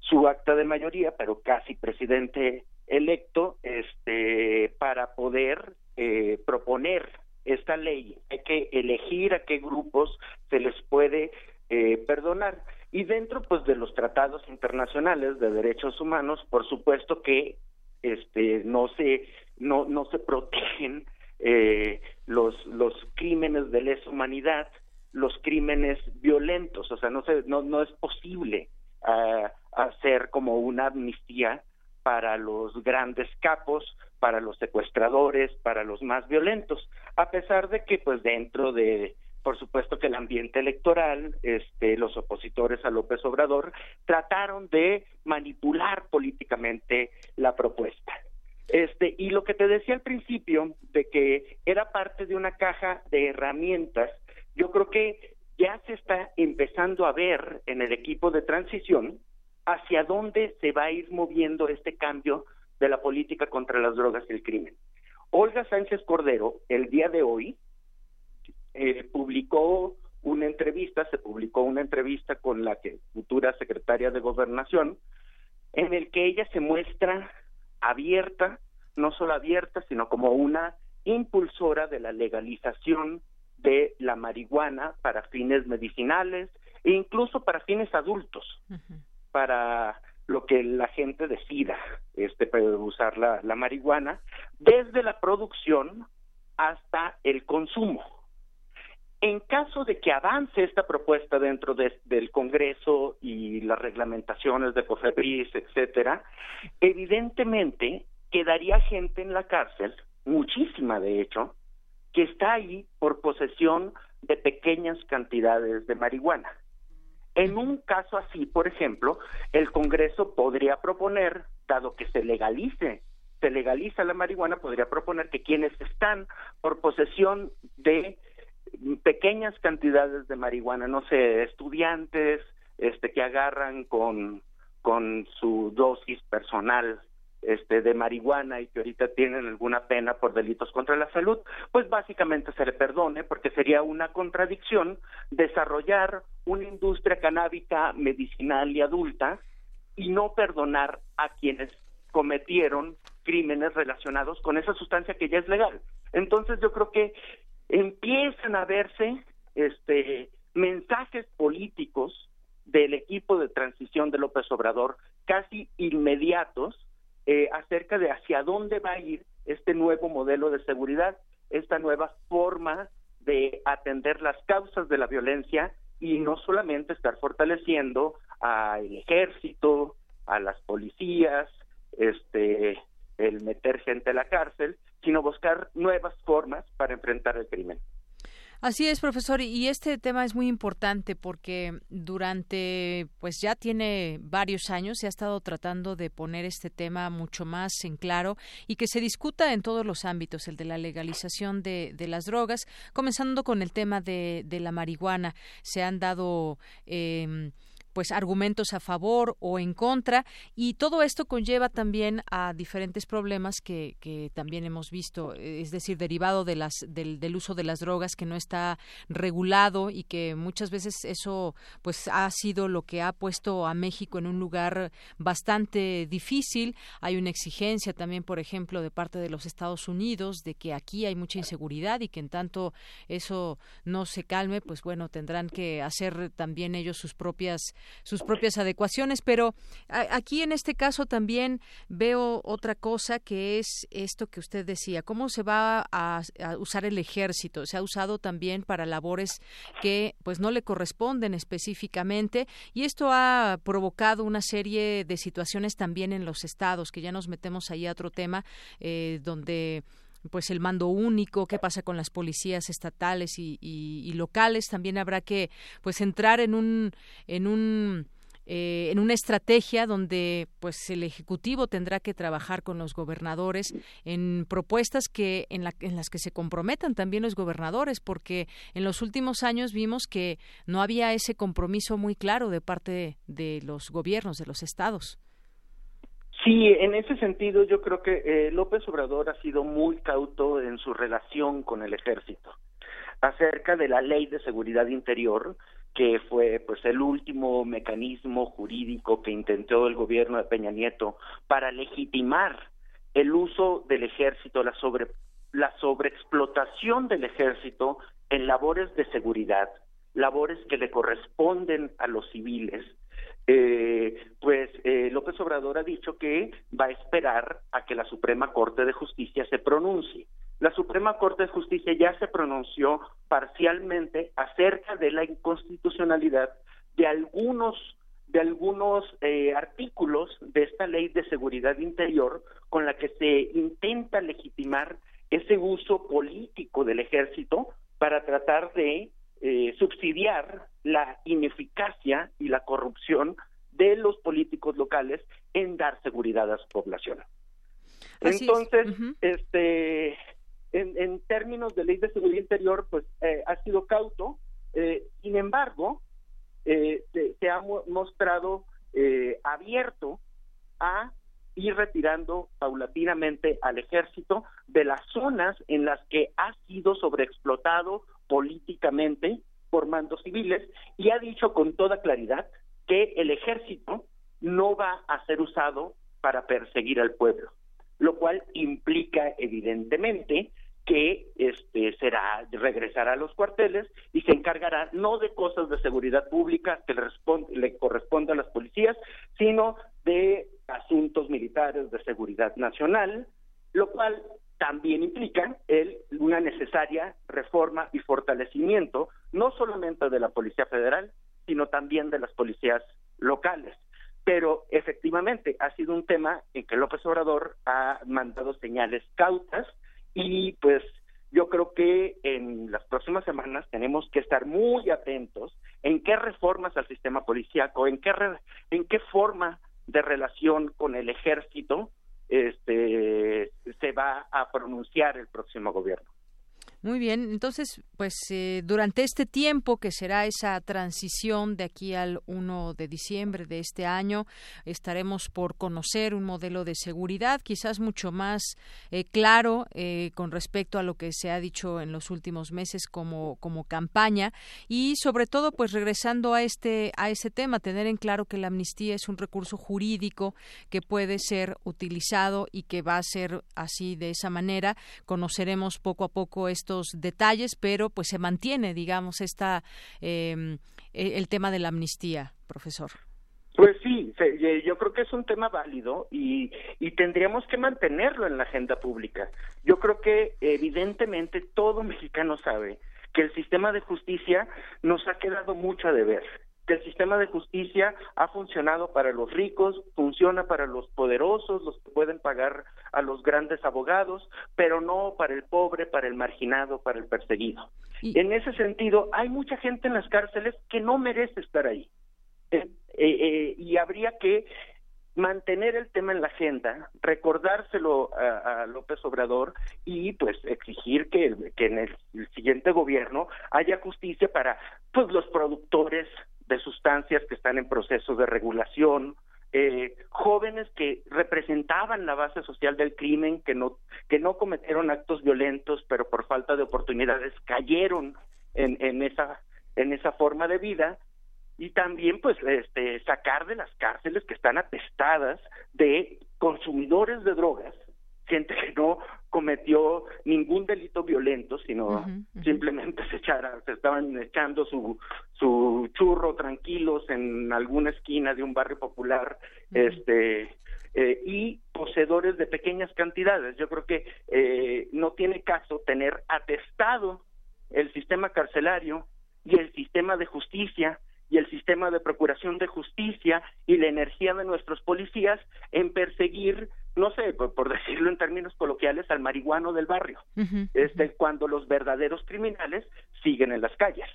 su acta de mayoría, pero casi presidente electo, este, para poder eh, proponer esta ley. Hay que elegir a qué grupos se les puede eh, perdonar. Y dentro pues de los tratados internacionales de derechos humanos, por supuesto que este, no se, no, no se protegen eh, los, los crímenes de lesa humanidad, los crímenes violentos, o sea, no, se, no, no es posible uh, hacer como una amnistía para los grandes capos, para los secuestradores, para los más violentos, a pesar de que pues dentro de por supuesto que el ambiente electoral, este, los opositores a López Obrador trataron de manipular políticamente la propuesta. Este, y lo que te decía al principio de que era parte de una caja de herramientas, yo creo que ya se está empezando a ver en el equipo de transición hacia dónde se va a ir moviendo este cambio de la política contra las drogas y el crimen. Olga Sánchez Cordero, el día de hoy, eh, publicó una entrevista, se publicó una entrevista con la que, futura secretaria de Gobernación, en el que ella se muestra abierta, no solo abierta, sino como una impulsora de la legalización de la marihuana para fines medicinales e incluso para fines adultos, para lo que la gente decida este usar la, la marihuana, desde la producción hasta el consumo. En caso de que avance esta propuesta dentro del Congreso y las reglamentaciones de COFEPRIS, etcétera, evidentemente quedaría gente en la cárcel, muchísima de hecho, que está ahí por posesión de pequeñas cantidades de marihuana. En un caso así, por ejemplo, el Congreso podría proponer, dado que se legalice, se legaliza la marihuana, podría proponer que quienes están por posesión de pequeñas cantidades de marihuana, no sé, estudiantes este que agarran con con su dosis personal este de marihuana y que ahorita tienen alguna pena por delitos contra la salud, pues básicamente se le perdone porque sería una contradicción desarrollar una industria canábica medicinal y adulta y no perdonar a quienes cometieron crímenes relacionados con esa sustancia que ya es legal. Entonces yo creo que empiezan a verse este mensajes políticos del equipo de transición de López Obrador casi inmediatos eh, acerca de hacia dónde va a ir este nuevo modelo de seguridad, esta nueva forma de atender las causas de la violencia y no solamente estar fortaleciendo al ejército, a las policías, este, el meter gente a la cárcel, sino buscar nuevas formas para enfrentar el crimen. Así es, profesor, y este tema es muy importante porque durante, pues ya tiene varios años, se ha estado tratando de poner este tema mucho más en claro y que se discuta en todos los ámbitos, el de la legalización de, de las drogas, comenzando con el tema de, de la marihuana. Se han dado eh, pues argumentos a favor o en contra y todo esto conlleva también a diferentes problemas que, que también hemos visto es decir derivado de las del, del, uso de las drogas que no está regulado y que muchas veces eso pues ha sido lo que ha puesto a México en un lugar bastante difícil. Hay una exigencia también por ejemplo de parte de los Estados Unidos de que aquí hay mucha inseguridad y que en tanto eso no se calme pues bueno tendrán que hacer también ellos sus propias sus propias adecuaciones, pero aquí en este caso también veo otra cosa que es esto que usted decía, cómo se va a, a, usar el ejército, se ha usado también para labores que pues no le corresponden específicamente y esto ha provocado una serie de situaciones también en los estados, que ya nos metemos ahí a otro tema eh, donde pues el mando único, qué pasa con las policías estatales y, locales, también habrá que pues entrar en un en un eh, en una estrategia donde pues el ejecutivo tendrá que trabajar con los gobernadores en propuestas que en, la, en, las que se comprometan también los gobernadores porque en los últimos años vimos que no había ese compromiso muy claro de parte de los gobiernos de los estados Sí, en ese sentido yo creo que eh, López Obrador ha sido muy cauto en su relación con el ejército acerca de la ley de seguridad interior que fue pues el último mecanismo jurídico que intentó el gobierno de Peña Nieto para legitimar el uso del ejército, la sobre la sobreexplotación del ejército en labores de seguridad, labores que le corresponden a los civiles, eh, pues eh, López Obrador ha dicho que va a esperar a que la Suprema Corte de Justicia se pronuncie. La Suprema Corte de Justicia ya se pronunció parcialmente acerca de la inconstitucionalidad de algunos de algunos eh, artículos de esta ley de seguridad interior con la que se intenta legitimar ese uso político del ejército para tratar de eh, subsidiar la ineficacia y la corrupción de los políticos locales en dar seguridad a su población. Entonces, este, en, términos de ley de seguridad interior, pues eh, ha sido cauto. Eh, sin embargo, eh, se, ha mostrado abierto a ir retirando paulatinamente al ejército de las zonas en las que ha sido sobreexplotado políticamente por mandos civiles y ha dicho con toda claridad que el ejército no va a ser usado para perseguir al pueblo, lo cual implica evidentemente que este será regresará a los cuarteles y se encargará no de cosas de seguridad pública que le, le corresponde a las policías, sino de asuntos militares de seguridad nacional, lo cual también implica el, una necesaria reforma y fortalecimiento no solamente de la Policía Federal, sino también de las policías locales. Pero efectivamente ha sido un tema en que López Obrador ha mandado señales cautas y pues yo creo que en las próximas semanas tenemos que estar muy atentos en qué reformas al sistema policíaco, en qué en qué forma de relación con el ejército este se va a pronunciar el próximo gobierno. Muy bien, entonces, pues eh, durante este tiempo que será esa transición de aquí al 1 de diciembre de este año, estaremos por conocer un modelo de seguridad quizás mucho más eh, claro eh, con respecto a lo que se ha dicho en los últimos meses como, como campaña y sobre todo, pues regresando a este a ese tema, tener en claro que la amnistía es un recurso jurídico que puede ser utilizado y que va a ser así de esa manera. Conoceremos poco a poco esto detalles, pero pues se mantiene, digamos, esta em, e, el tema de la amnistía, profesor. Pues sí, yo creo que es un tema válido y, y, tendríamos que mantenerlo en la agenda pública. Yo creo que evidentemente todo mexicano sabe que el sistema de justicia nos ha quedado mucho a deber que el sistema de justicia ha funcionado para los ricos, funciona para los poderosos, los que pueden pagar a los grandes abogados, pero no para el pobre, para el marginado, para el perseguido. Y... En ese sentido, hay mucha gente en las cárceles que no merece estar ahí. Eh, eh, eh, y habría que mantener el tema en la agenda, recordárselo a, López Obrador y pues exigir que, que en el, el, siguiente gobierno haya justicia para pues los productores de sustancias que están en proceso de regulación, eh, jóvenes que representaban la base social del crimen, que no, que no cometieron actos violentos, pero por falta de oportunidades cayeron en, en, esa, en esa forma de vida, y también pues este, sacar de las cárceles que están atestadas de consumidores de drogas gente que no cometió ningún delito violento, sino simplemente se echara, se estaban echando su su churro tranquilos en alguna esquina de un barrio popular, este eh, y poseedores de pequeñas cantidades. Yo creo que eh, no tiene caso tener atestado el sistema carcelario y el sistema de justicia y el sistema de procuración de justicia y la energía de nuestros policías en perseguir no sé, por, decirlo en términos coloquiales, al marihuano del barrio, este, cuando los verdaderos criminales siguen en las calles.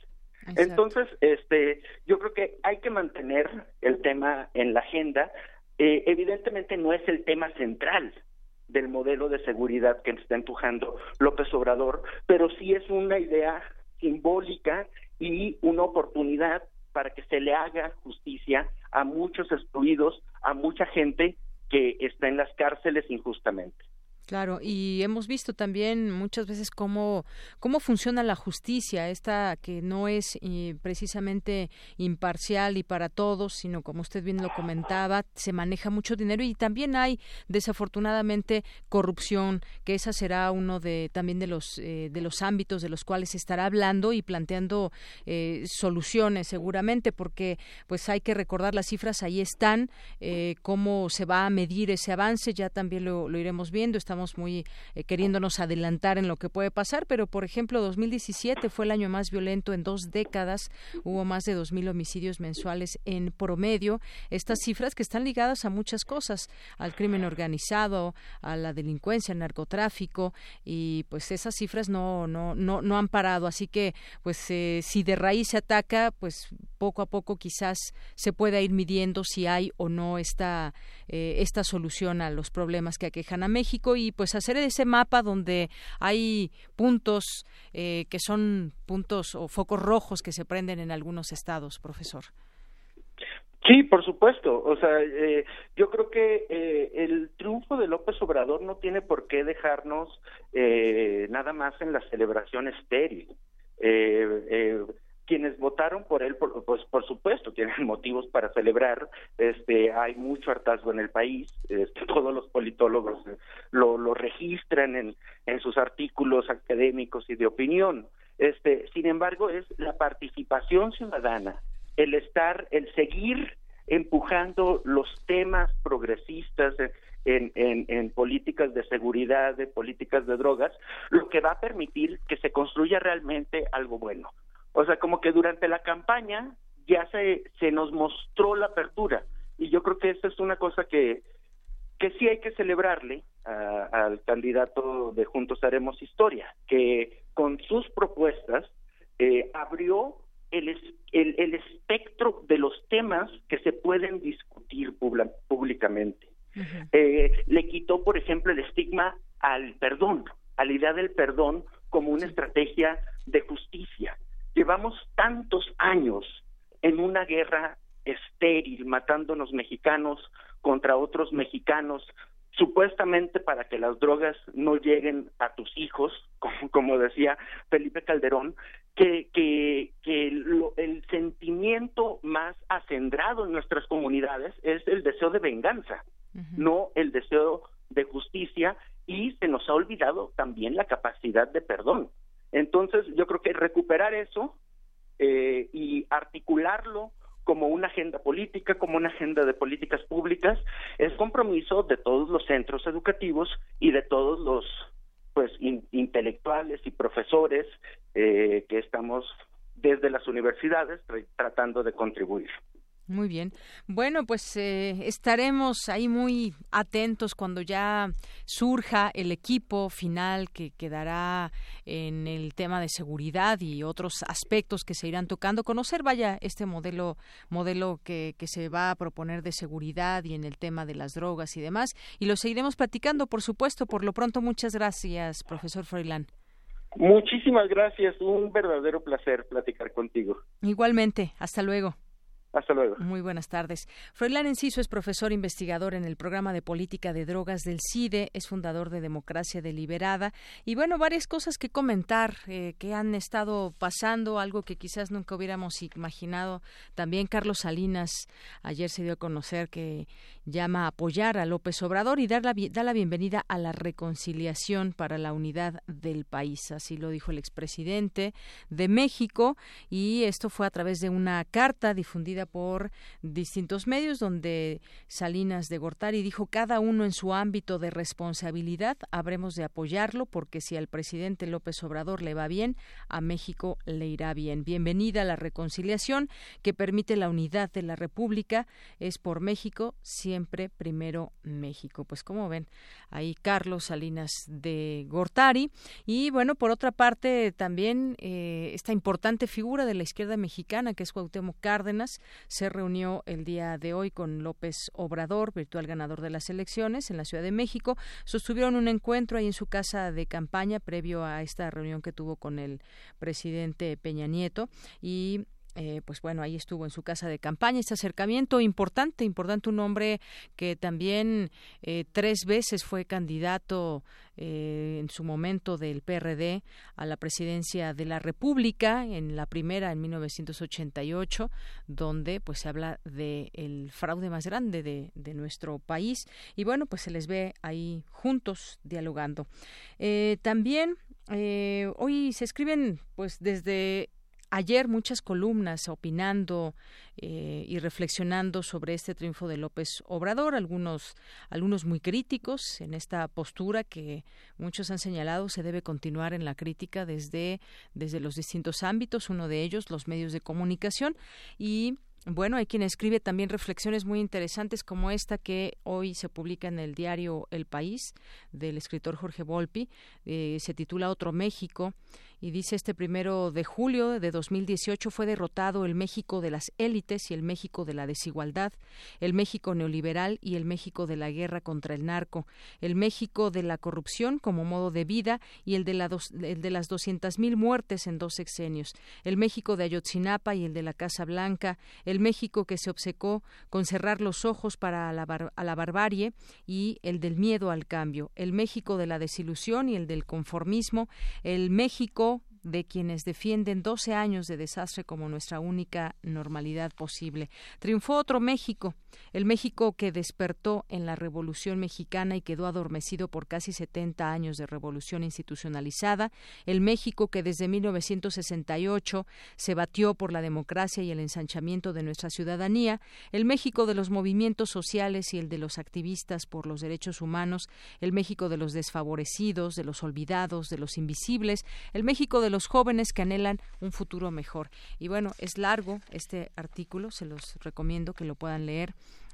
Entonces, este, yo creo que hay que mantener el tema en la agenda. Eh, evidentemente no es el tema central del modelo de seguridad que está empujando López Obrador, pero sí es una idea simbólica y una oportunidad para que se le haga justicia a muchos excluidos, a mucha gente que está en las cárceles injustamente. Claro, y hemos visto también muchas veces cómo, cómo funciona la justicia, esta que no es eh, precisamente imparcial y para todos, sino como usted bien lo comentaba, se maneja mucho dinero y también hay desafortunadamente corrupción, que esa será uno de también de los eh, de los ámbitos de los cuales se estará hablando y planteando eh, soluciones seguramente, porque pues hay que recordar las cifras ahí están, cómo se va a medir ese avance, ya también lo iremos viendo estamos muy eh, queriéndonos adelantar en lo que puede pasar, pero por ejemplo 2017 fue el año más violento en dos décadas, hubo más de 2.000 homicidios mensuales en promedio, estas cifras que están ligadas a muchas cosas, al crimen organizado, a la delincuencia, al narcotráfico y pues esas cifras no no no no han parado, así que pues eh, si de raíz se ataca, pues poco a poco quizás se pueda ir midiendo si hay o no esta eh, esta solución a los problemas que aquejan a México y pues hacer ese mapa donde hay puntos eh, que son puntos o focos rojos que se prenden en algunos estados, profesor. Sí, por supuesto. O sea, eh, yo creo que eh, el triunfo de López Obrador no tiene por qué dejarnos nada más en la celebración estéril quienes votaron por él, pues por supuesto, tienen motivos para celebrar. Este, hay mucho hartazgo en el país. Este, todos los politólogos lo, registran en, en sus artículos académicos y de opinión. Este, sin embargo, es la participación ciudadana, el estar, el seguir empujando los temas progresistas en, en, políticas de seguridad, de políticas de drogas, lo que va a permitir que se construya realmente algo bueno. O sea, como que durante la campaña ya se, se nos mostró la apertura y yo creo que esa es una cosa que, que sí hay que celebrarle al candidato de Juntos Haremos Historia, que con sus propuestas eh, abrió el, el, el, espectro de los temas que se pueden discutir públicamente. eh, le quitó, por ejemplo, el estigma al perdón, a la idea del perdón como una estrategia de justicia. Llevamos tantos años en una guerra estéril, matándonos mexicanos contra otros mexicanos, supuestamente para que las drogas no lleguen a tus hijos, como, decía Felipe Calderón, que, que, que el sentimiento más acendrado en nuestras comunidades es el deseo de venganza, no el deseo de justicia, y se nos ha olvidado también la capacidad de perdón. Entonces, yo creo que recuperar eso eh, y articularlo como una agenda política, como una agenda de políticas públicas, es compromiso de todos los centros educativos y de todos los pues intelectuales y profesores eh, que estamos desde las universidades tratando de contribuir. Muy bien. Bueno, pues eh, estaremos ahí muy atentos cuando ya surja el equipo final que quedará en el tema de seguridad y otros aspectos que se irán tocando. Conocer, vaya, este modelo, modelo que, que se va a proponer de seguridad y en el tema de las drogas y demás. Y lo seguiremos platicando, por supuesto. Por lo pronto, muchas gracias, profesor Froilán. Muchísimas gracias. Un verdadero placer platicar contigo. Igualmente. Hasta luego. Hasta luego. Muy buenas tardes. Froilán Enciso es profesor investigador en el programa de política de drogas del CIDE, es fundador de Democracia Deliberada y bueno, varias cosas que comentar eh, que han estado pasando, algo que quizás nunca hubiéramos imaginado. También Carlos Salinas ayer se dio a conocer que llama a apoyar a López Obrador y dar la, da la bienvenida a la reconciliación para la unidad del país. Así lo dijo el expresidente de México y esto fue a través de una carta difundida por distintos medios donde Salinas de Gortari dijo cada uno en su ámbito de responsabilidad habremos de apoyarlo porque si al presidente López Obrador le va bien, a México le irá bien. Bienvenida a la reconciliación que permite la unidad de la República. Es por México, siempre primero México. Pues como ven, ahí Carlos Salinas de Gortari. Y bueno, por otra parte, también eh, esta importante figura de la izquierda mexicana, que es Cuauhtémoc Cárdenas, se reunió el día de hoy con López Obrador, virtual ganador de las elecciones en la Ciudad de México. Sostuvieron un encuentro ahí en su casa de campaña previo a esta reunión que tuvo con el presidente Peña Nieto y eh, pues bueno, ahí estuvo en su casa de campaña. Este acercamiento importante, importante, un hombre que también eh, tres veces fue candidato eh, en su momento del PRD a la presidencia de la República, en la primera en 1988, donde pues se habla del el fraude más grande de, de, nuestro país. Y bueno, pues se les ve ahí juntos dialogando. también hoy se escriben pues desde ayer muchas columnas opinando eh, y reflexionando sobre este triunfo de López Obrador, algunos, algunos muy críticos en esta postura que muchos han señalado se debe continuar en la crítica desde, desde los distintos ámbitos, uno de ellos los medios de comunicación y bueno, hay quien escribe también reflexiones muy interesantes como esta que hoy se publica en el diario El País del escritor Jorge Volpi. Eh, se titula Otro México y dice este primero de julio de 2018 fue derrotado el México de las élites y el México de la desigualdad, el México neoliberal y el México de la guerra contra el narco, el México de la corrupción como modo de vida y el de, la el de las 200.000 muertes en dos sexenios, el México de Ayotzinapa y el de la Casa Blanca, el México que se obcecó con cerrar los ojos para la, a la barbarie y el del miedo al cambio, el México de la desilusión y el del conformismo, el México de quienes defienden 12 años de desastre como nuestra única normalidad posible. Triunfó otro México, el México que despertó en la Revolución Mexicana y quedó adormecido por casi 70 años de revolución institucionalizada, el México que desde 1968 se batió por la democracia y el ensanchamiento de nuestra ciudadanía, el México de los movimientos sociales y el de los activistas por los derechos humanos, el México de los desfavorecidos, de los olvidados, de los invisibles, el México de los jóvenes que anhelan un futuro mejor. Y bueno, es largo este artículo, se los recomiendo que lo puedan leer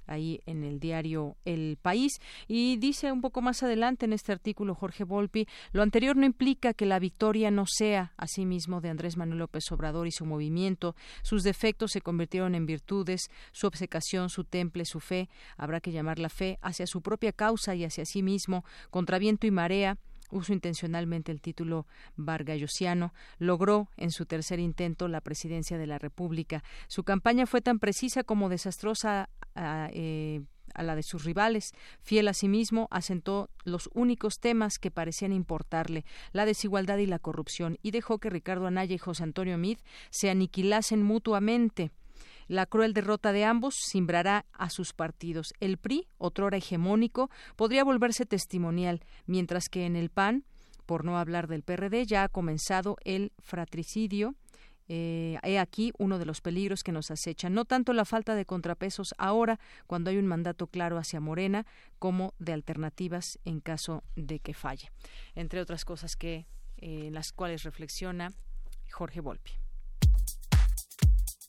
ahí en el diario El País. Y dice un poco más adelante en este artículo Jorge Volpi, lo anterior no implica que la victoria no sea asimismo de Andrés Manuel López Obrador y su movimiento. Sus defectos se convirtieron en virtudes, su obsecación, su temple, su fe, habrá que llamar la fe, hacia su propia causa y hacia sí mismo, contra viento y marea, uso intencionalmente el título vargallosiano, logró en su tercer intento la presidencia de la República. Su campaña fue tan precisa como desastrosa a, eh, a la de sus rivales. Fiel a sí mismo, asentó los únicos temas que parecían importarle, la desigualdad y la corrupción, y dejó que Ricardo Anaya y José Antonio Mid se aniquilasen mutuamente. La cruel derrota de ambos simbrará a sus partidos. El PRI, otrora hegemónico, podría volverse testimonial, mientras que en el PAN, por no hablar del PRD, ya ha comenzado el fratricidio eh, he aquí uno de los peligros que nos acechan, no tanto la falta de contrapesos ahora, cuando hay un mandato claro hacia Morena, como de alternativas en caso de que falle. Entre otras cosas que eh, en las cuales reflexiona Jorge Volpi.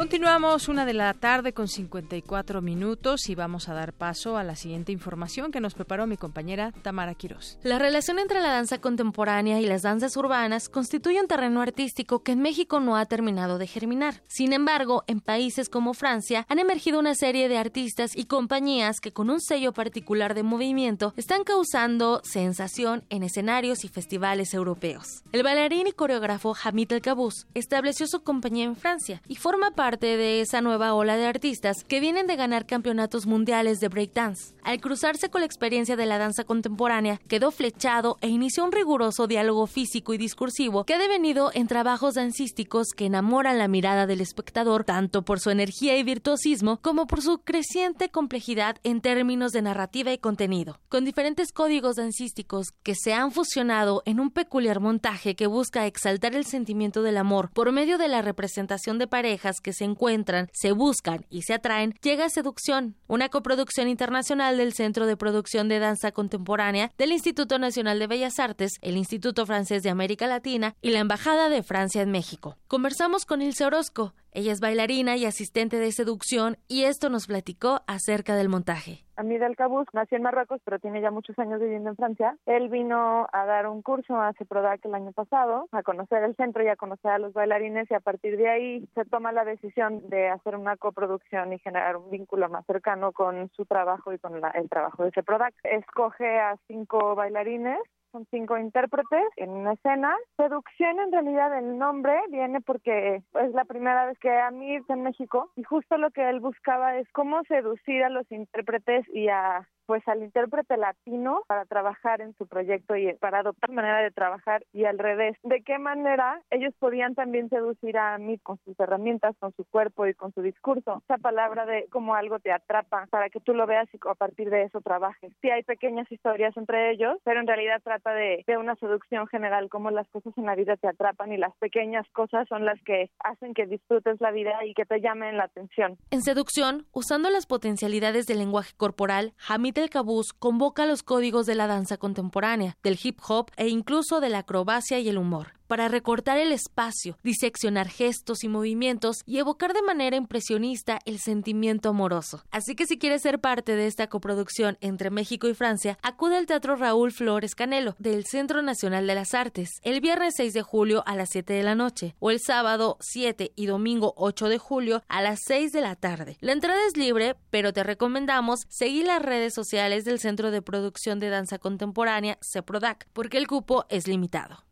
Continuamos una de la tarde con 54 minutos y vamos a dar paso a la siguiente información que nos preparó mi compañera Tamara Quirós. La relación entre la danza contemporánea y las danzas urbanas constituye un terreno artístico que en México no ha terminado de germinar. Sin embargo, en países como Francia han emergido una serie de artistas y compañías que con un sello particular de movimiento están causando sensación en escenarios y festivales europeos. El bailarín y coreógrafo Hamid El Cabuz estableció su compañía en Francia y forma parte parte de esa nueva ola de artistas que vienen de ganar campeonatos mundiales de breakdance. Al cruzarse con la experiencia de la danza contemporánea, quedó flechado e inició un riguroso diálogo físico y discursivo que ha devenido en trabajos dancísticos que enamoran la mirada del espectador tanto por su energía y virtuosismo como por su creciente complejidad en términos de narrativa y contenido, con diferentes códigos dancísticos que se han fusionado en un peculiar montaje que busca exaltar el sentimiento del amor por medio de la representación de parejas que se encuentran, se buscan y se atraen, llega Seducción, una coproducción internacional del Centro de Producción de Danza Contemporánea del Instituto Nacional de Bellas Artes, el Instituto Francés de América Latina y la Embajada de Francia en México. Conversamos con Ilse Orozco, Ella es bailarina y asistente de seducción y esto nos platicó acerca del montaje. Amid El nació en Marruecos, pero tiene ya muchos años viviendo en Francia. Él vino a dar un curso a CEPRODAC el año pasado, a conocer el centro y a conocer a los bailarines y a partir de ahí se toma la decisión de hacer una coproducción y generar un vínculo más cercano con su trabajo y con el trabajo de CEPRODAC. Escoge a cinco bailarines son cinco intérpretes en una escena. Seducción, en realidad, el nombre viene porque es la primera vez que a mí en México y justo lo que él buscaba es cómo seducir a los intérpretes y a pues al intérprete latino para trabajar en su proyecto y para adoptar manera de trabajar y al revés. ¿De qué manera ellos podían también seducir a mí con sus herramientas, con su cuerpo y con su discurso? Esa palabra de cómo algo te atrapa para que tú lo veas y a partir de eso trabajes. Sí hay pequeñas historias entre ellos, pero en realidad trata de, de una seducción general, cómo las cosas en la vida te atrapan y las pequeñas cosas son las que hacen que disfrutes la vida y que te llamen la atención. En seducción, usando las potencialidades del lenguaje corporal, Hamid el Cabús convoca los códigos de la danza contemporánea, del hip hop e incluso de la acrobacia y el humor para recortar el espacio, diseccionar gestos y movimientos y evocar de manera impresionista el sentimiento amoroso. Así que si quieres ser parte de esta coproducción entre México y Francia, acude al Teatro Raúl Flores Canelo del Centro Nacional de las Artes el viernes 6 de julio a las 7 de la noche o el sábado 7 y domingo 8 de julio a las 6 de la tarde. La entrada es libre, pero te recomendamos seguir las redes sociales del Centro de Producción de Danza Contemporánea, CEPRODAC, porque el cupo es limitado.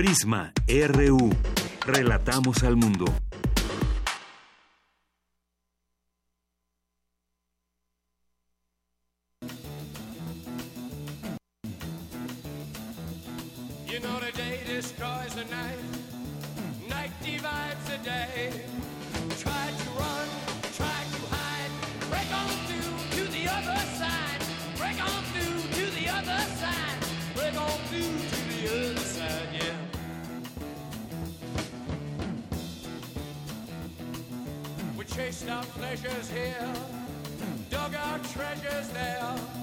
Prisma RU. Relatamos al mundo. You know the day destroys the night, night divides the day. Pleasures here, dug our treasures there.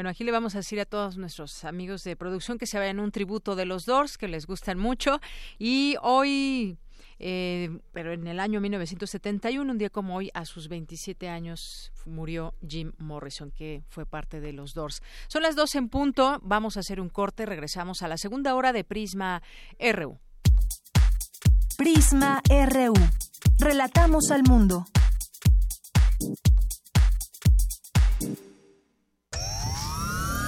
Bueno, aquí le vamos a decir a todos nuestros amigos de producción que se vayan un tributo de los Doors, que les gustan mucho. Y hoy, eh, pero en el año 1971, un día como hoy, a sus 27 años, murió Jim Morrison, que fue parte de los Doors. Son las 12 en punto, vamos a hacer un corte, regresamos a la segunda hora de Prisma RU. Prisma RU. Relatamos al mundo.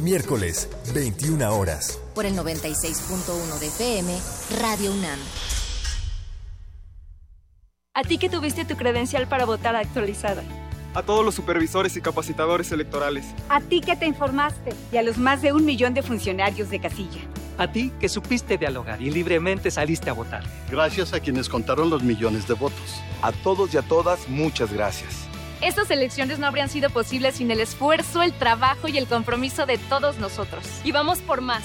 Miércoles, 21 horas. Por el 96.1 de FM, Radio UNAM. A ti que tuviste tu credencial para votar actualizada. A todos los supervisores y capacitadores electorales. A ti que te informaste y a los más de un millón de funcionarios de casilla. A ti que supiste dialogar y libremente saliste a votar. Gracias a quienes contaron los millones de votos. A todos y a todas, muchas gracias. Estas elecciones no habrían sido posibles sin el esfuerzo, el trabajo y el compromiso de todos nosotros. Y vamos por más.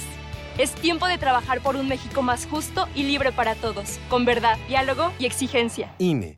Es tiempo de trabajar por un México más justo y libre para todos, con verdad, diálogo y exigencia. INE.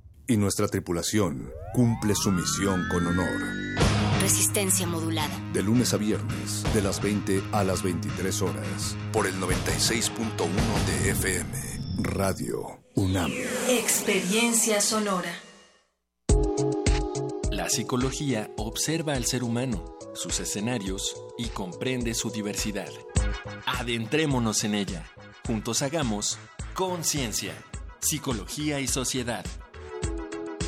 y nuestra tripulación cumple su misión con honor. Resistencia modulada. De lunes a viernes, de las 20 a las 23 horas, por el 96.1 de FM, Radio UNAM. Experiencia sonora. La psicología observa al ser humano, sus escenarios y comprende su diversidad. Adentrémonos en ella. Juntos hagamos conciencia, psicología y sociedad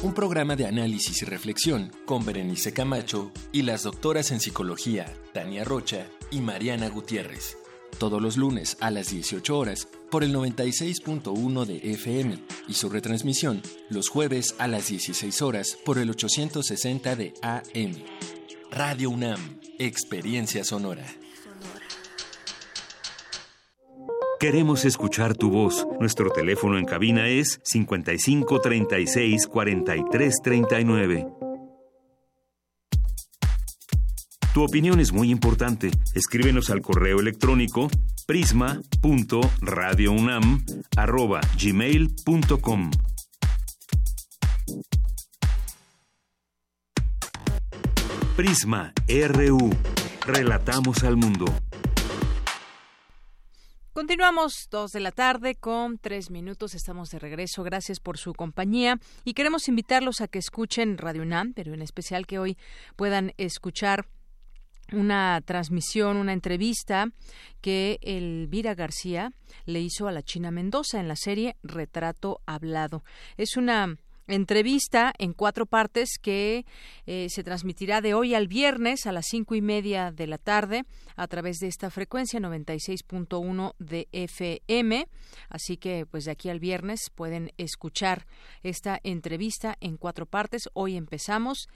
un programa de análisis y reflexión con Berenice Camacho y las doctoras en psicología Tania Rocha y Mariana Gutiérrez. Todos los lunes a las 18 horas por el 96.1 de FM y su retransmisión los jueves a las 16 horas por el 860 de AM. Radio UNAM, Experiencia Sonora. Queremos escuchar tu voz. Nuestro teléfono en cabina es 55 36 43 39. Tu opinión es muy importante. Escríbenos al correo electrónico prisma.radiounam@gmail.com. Prisma RU. Relatamos al mundo. Continuamos dos de la tarde con tres minutos. Estamos de regreso. Gracias por su compañía y queremos invitarlos a que escuchen Radio UNAM, pero en especial que hoy puedan escuchar una transmisión, una entrevista que Elvira García le hizo a la China Mendoza en la serie Retrato Hablado. Es una entrevista en cuatro partes que eh, se transmitirá de hoy al viernes a las cinco y media de la tarde a través de esta frecuencia 96.1 de FM. Así que, pues de aquí al viernes pueden escuchar esta entrevista en cuatro partes. Hoy empezamos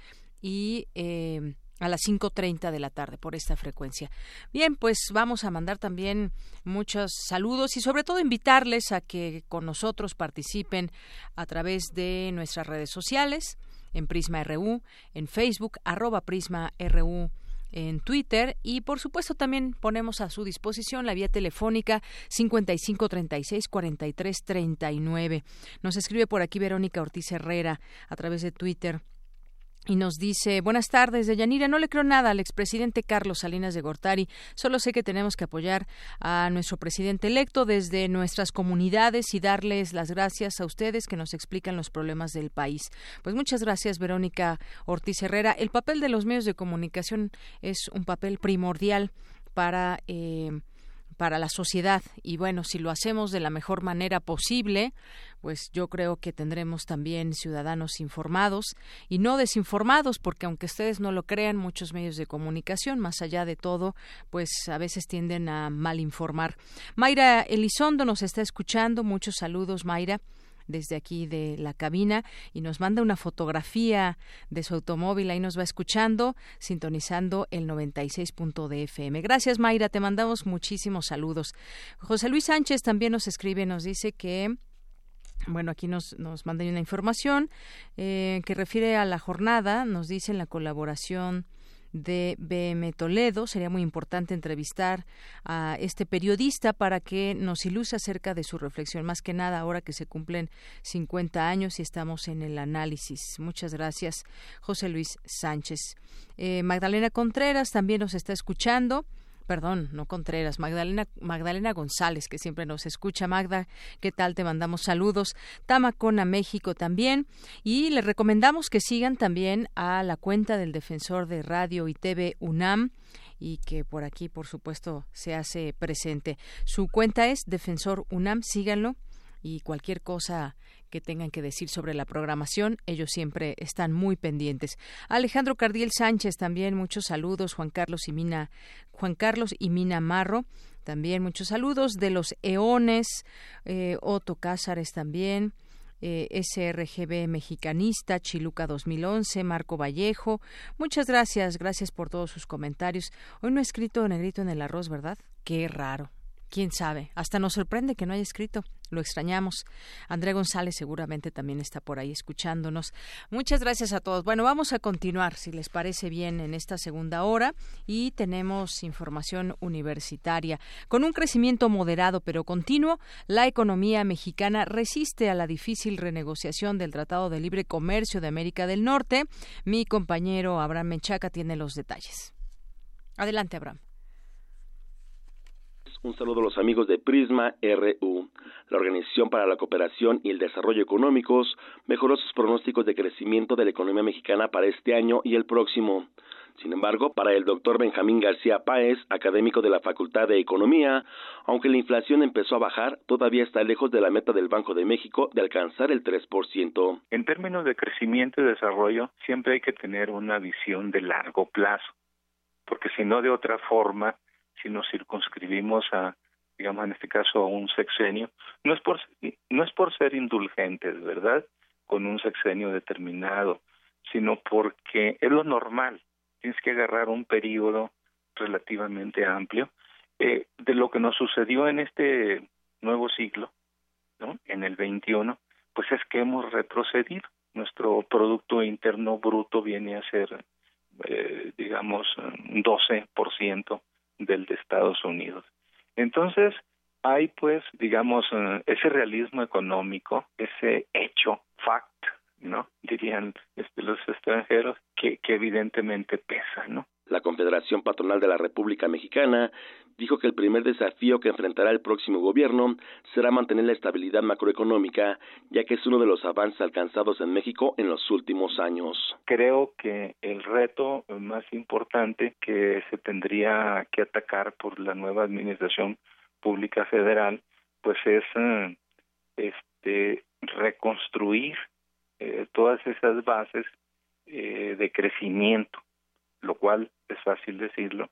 y eh, a las 5.30 de la tarde por esta frecuencia. Bien, pues vamos a mandar también muchos saludos y sobre todo invitarles a que con nosotros participen a través de nuestras redes sociales, en Prisma RU, en Facebook, arroba Prisma RU en Twitter y por supuesto también ponemos a su disposición la vía telefónica 5536 4339. Nos escribe por aquí Verónica Ortiz Herrera a través de Twitter y nos dice, buenas tardes, de Yanira, no le creo nada al expresidente Carlos Salinas de Gortari, solo sé que tenemos que apoyar a nuestro presidente electo desde nuestras comunidades y darles las gracias a ustedes que nos explican los problemas del país. Pues muchas gracias, Verónica Ortiz Herrera. El papel de los medios de comunicación es un papel primordial para... Eh, para la sociedad. Y bueno, si lo hacemos de la mejor manera posible, pues yo creo que tendremos también ciudadanos informados y no desinformados, porque aunque ustedes no lo crean, muchos medios de comunicación, más allá de todo, pues a veces tienden a malinformar. Mayra Elizondo nos está escuchando, muchos saludos, Mayra desde aquí de la cabina y nos manda una fotografía de su automóvil. Ahí nos va escuchando, sintonizando el 96. de FM. Gracias, Mayra. Te mandamos muchísimos saludos. José Luis Sánchez también nos escribe, nos dice que bueno, aquí nos, nos mandan una información eh, que refiere a la jornada, nos dicen la colaboración de BM Toledo. Sería muy importante entrevistar a este periodista para que nos ilustre acerca de su reflexión, más que nada ahora que se cumplen 50 años y estamos en el análisis. Muchas gracias, José Luis Sánchez. Eh, Magdalena Contreras también nos está escuchando perdón, no Contreras, Magdalena, Magdalena González, que siempre nos escucha. Magda, ¿qué tal? Te mandamos saludos. Tamacona, México también. Y le recomendamos que sigan también a la cuenta del defensor de radio y TV UNAM y que por aquí, por supuesto, se hace presente. Su cuenta es Defensor UNAM, síganlo y cualquier cosa que tengan que decir sobre la programación, ellos siempre están muy pendientes. Alejandro Cardiel Sánchez también muchos saludos, Juan Carlos y Mina, Juan Carlos y Mina Marro, también muchos saludos de los Eones, eh, Otto Cázares también. Eh, SRGB Mexicanista, Chiluca 2011, Marco Vallejo. Muchas gracias, gracias por todos sus comentarios. Hoy no he escrito negrito en el arroz, ¿verdad? Qué raro quién sabe. Hasta nos sorprende que no haya escrito. Lo extrañamos. Andrea González seguramente también está por ahí escuchándonos. Muchas gracias a todos. Bueno, vamos a continuar, si les parece bien, en esta segunda hora y tenemos información universitaria. Con un crecimiento moderado pero continuo, la economía mexicana resiste a la difícil renegociación del Tratado de Libre Comercio de América del Norte. Mi compañero Abraham Menchaca tiene los detalles. Adelante, Abraham. Un saludo a los amigos de Prisma RU. La Organización para la Cooperación y el Desarrollo Económicos mejoró sus pronósticos de crecimiento de la economía mexicana para este año y el próximo. Sin embargo, para el doctor Benjamín García Páez, académico de la Facultad de Economía, aunque la inflación empezó a bajar, todavía está lejos de la meta del Banco de México de alcanzar el 3%. En términos de crecimiento y desarrollo, siempre hay que tener una visión de largo plazo, porque si no, de otra forma, si nos circunscribimos a digamos en este caso a un sexenio no es por no es por ser indulgentes verdad con un sexenio determinado sino porque es lo normal. Tienes que agarrar un periodo relativamente amplio. Eh, de lo que nos sucedió en este nuevo siglo no en el 21 pues es que hemos retrocedido. Nuestro producto interno bruto viene a ser eh, digamos un 12% del de Estados Unidos. Entonces, hay pues, digamos, eh, ese realismo económico, ese hecho, fact, ¿no? Dirían este, los extranjeros, que, que evidentemente pesa, ¿no? La Confederación Patronal de la República Mexicana dijo que el primer desafío que enfrentará el próximo gobierno será mantener la estabilidad macroeconómica, ya que es uno de los avances alcanzados en México en los últimos años. Creo que el reto más importante que se tendría que atacar por la nueva administración pública federal, pues es eh, este reconstruir eh, todas esas bases eh, de crecimiento lo cual es fácil decirlo,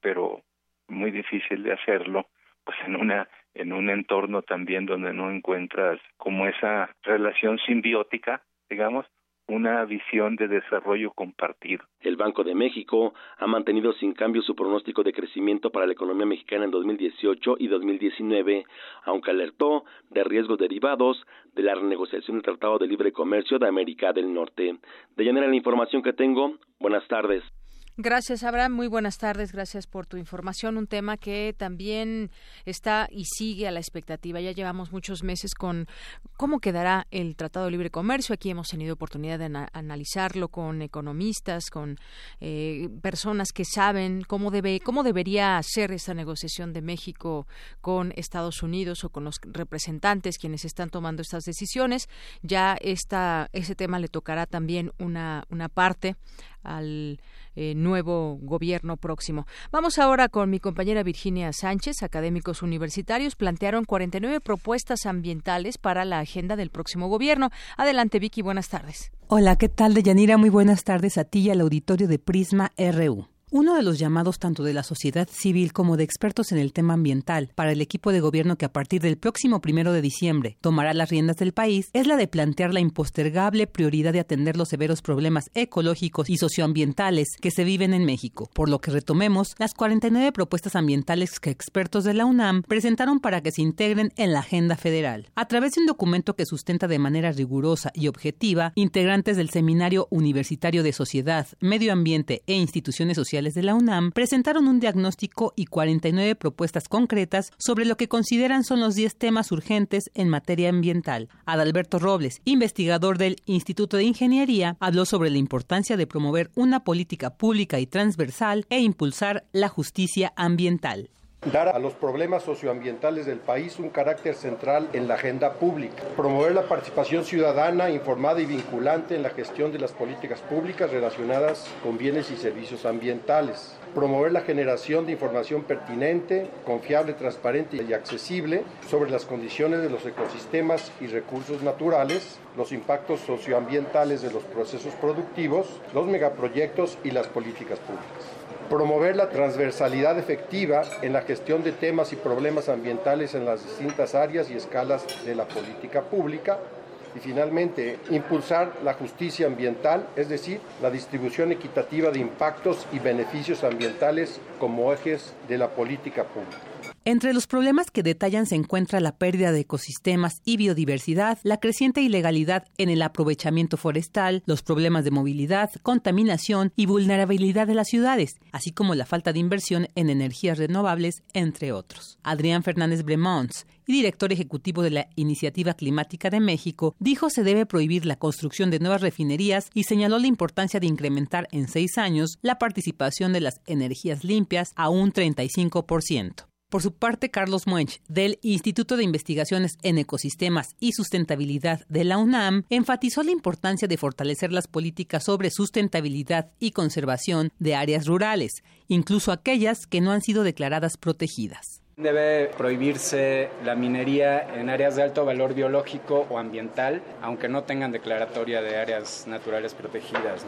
pero muy difícil de hacerlo, pues en una en un entorno también donde no encuentras como esa relación simbiótica, digamos, una visión de desarrollo compartido. El Banco de México ha mantenido sin cambio su pronóstico de crecimiento para la economía mexicana en 2018 y 2019, aunque alertó de riesgos derivados de la renegociación del Tratado de Libre Comercio de América del Norte. De llanera la información que tengo. Buenas tardes. Gracias, Abraham. Muy buenas tardes. Gracias por tu información. Un tema que también está y sigue a la expectativa. Ya llevamos muchos meses con cómo quedará el Tratado de Libre Comercio. Aquí hemos tenido oportunidad de analizarlo con economistas, con eh, personas que saben cómo debe, cómo debería ser esta negociación de México con Estados Unidos o con los representantes quienes están tomando estas decisiones. Ya esta, ese tema le tocará también una, una parte al eh, nuevo gobierno próximo. Vamos ahora con mi compañera Virginia Sánchez. Académicos universitarios plantearon 49 propuestas ambientales para la agenda del próximo gobierno. Adelante, Vicky, buenas tardes. Hola, ¿qué tal, Deyanira? Muy buenas tardes a ti y al auditorio de Prisma RU. Uno de los llamados tanto de la sociedad civil como de expertos en el tema ambiental para el equipo de gobierno que a partir del próximo primero de diciembre tomará las riendas del país es la de plantear la impostergable prioridad de atender los severos problemas ecológicos y socioambientales que se viven en México. Por lo que retomemos las 49 propuestas ambientales que expertos de la UNAM presentaron para que se integren en la agenda federal. A través de un documento que sustenta de manera rigurosa y objetiva, integrantes del Seminario Universitario de Sociedad, Medio Ambiente e Instituciones Sociales de la UNAM presentaron un diagnóstico y 49 propuestas concretas sobre lo que consideran son los 10 temas urgentes en materia ambiental. Adalberto Robles, investigador del Instituto de Ingeniería, habló sobre la importancia de promover una política pública y transversal e impulsar la justicia ambiental dar a los problemas socioambientales del país un carácter central en la agenda pública, promover la participación ciudadana informada y vinculante en la gestión de las políticas públicas relacionadas con bienes y servicios ambientales, promover la generación de información pertinente, confiable, transparente y accesible sobre las condiciones de los ecosistemas y recursos naturales, los impactos socioambientales de los procesos productivos, los megaproyectos y las políticas públicas promover la transversalidad efectiva en la gestión de temas y problemas ambientales en las distintas áreas y escalas de la política pública, y finalmente impulsar la justicia ambiental, es decir, la distribución equitativa de impactos y beneficios ambientales como ejes de la política pública. Entre los problemas que detallan se encuentra la pérdida de ecosistemas y biodiversidad, la creciente ilegalidad en el aprovechamiento forestal, los problemas de movilidad, contaminación y vulnerabilidad de las ciudades, así como la falta de inversión en energías renovables, entre otros. Adrián Fernández Bremons, director ejecutivo de la Iniciativa Climática de México, dijo se debe prohibir la construcción de nuevas refinerías y señaló la importancia de incrementar en seis años la participación de las energías limpias a un 35%. Por su parte, Carlos Muench, del Instituto de Investigaciones en Ecosistemas y Sustentabilidad de la UNAM, enfatizó la importancia de fortalecer las políticas sobre sustentabilidad y conservación de áreas rurales, incluso aquellas que no han sido declaradas protegidas. Debe prohibirse la minería en áreas de alto valor biológico o ambiental, aunque no tengan declaratoria de áreas naturales protegidas.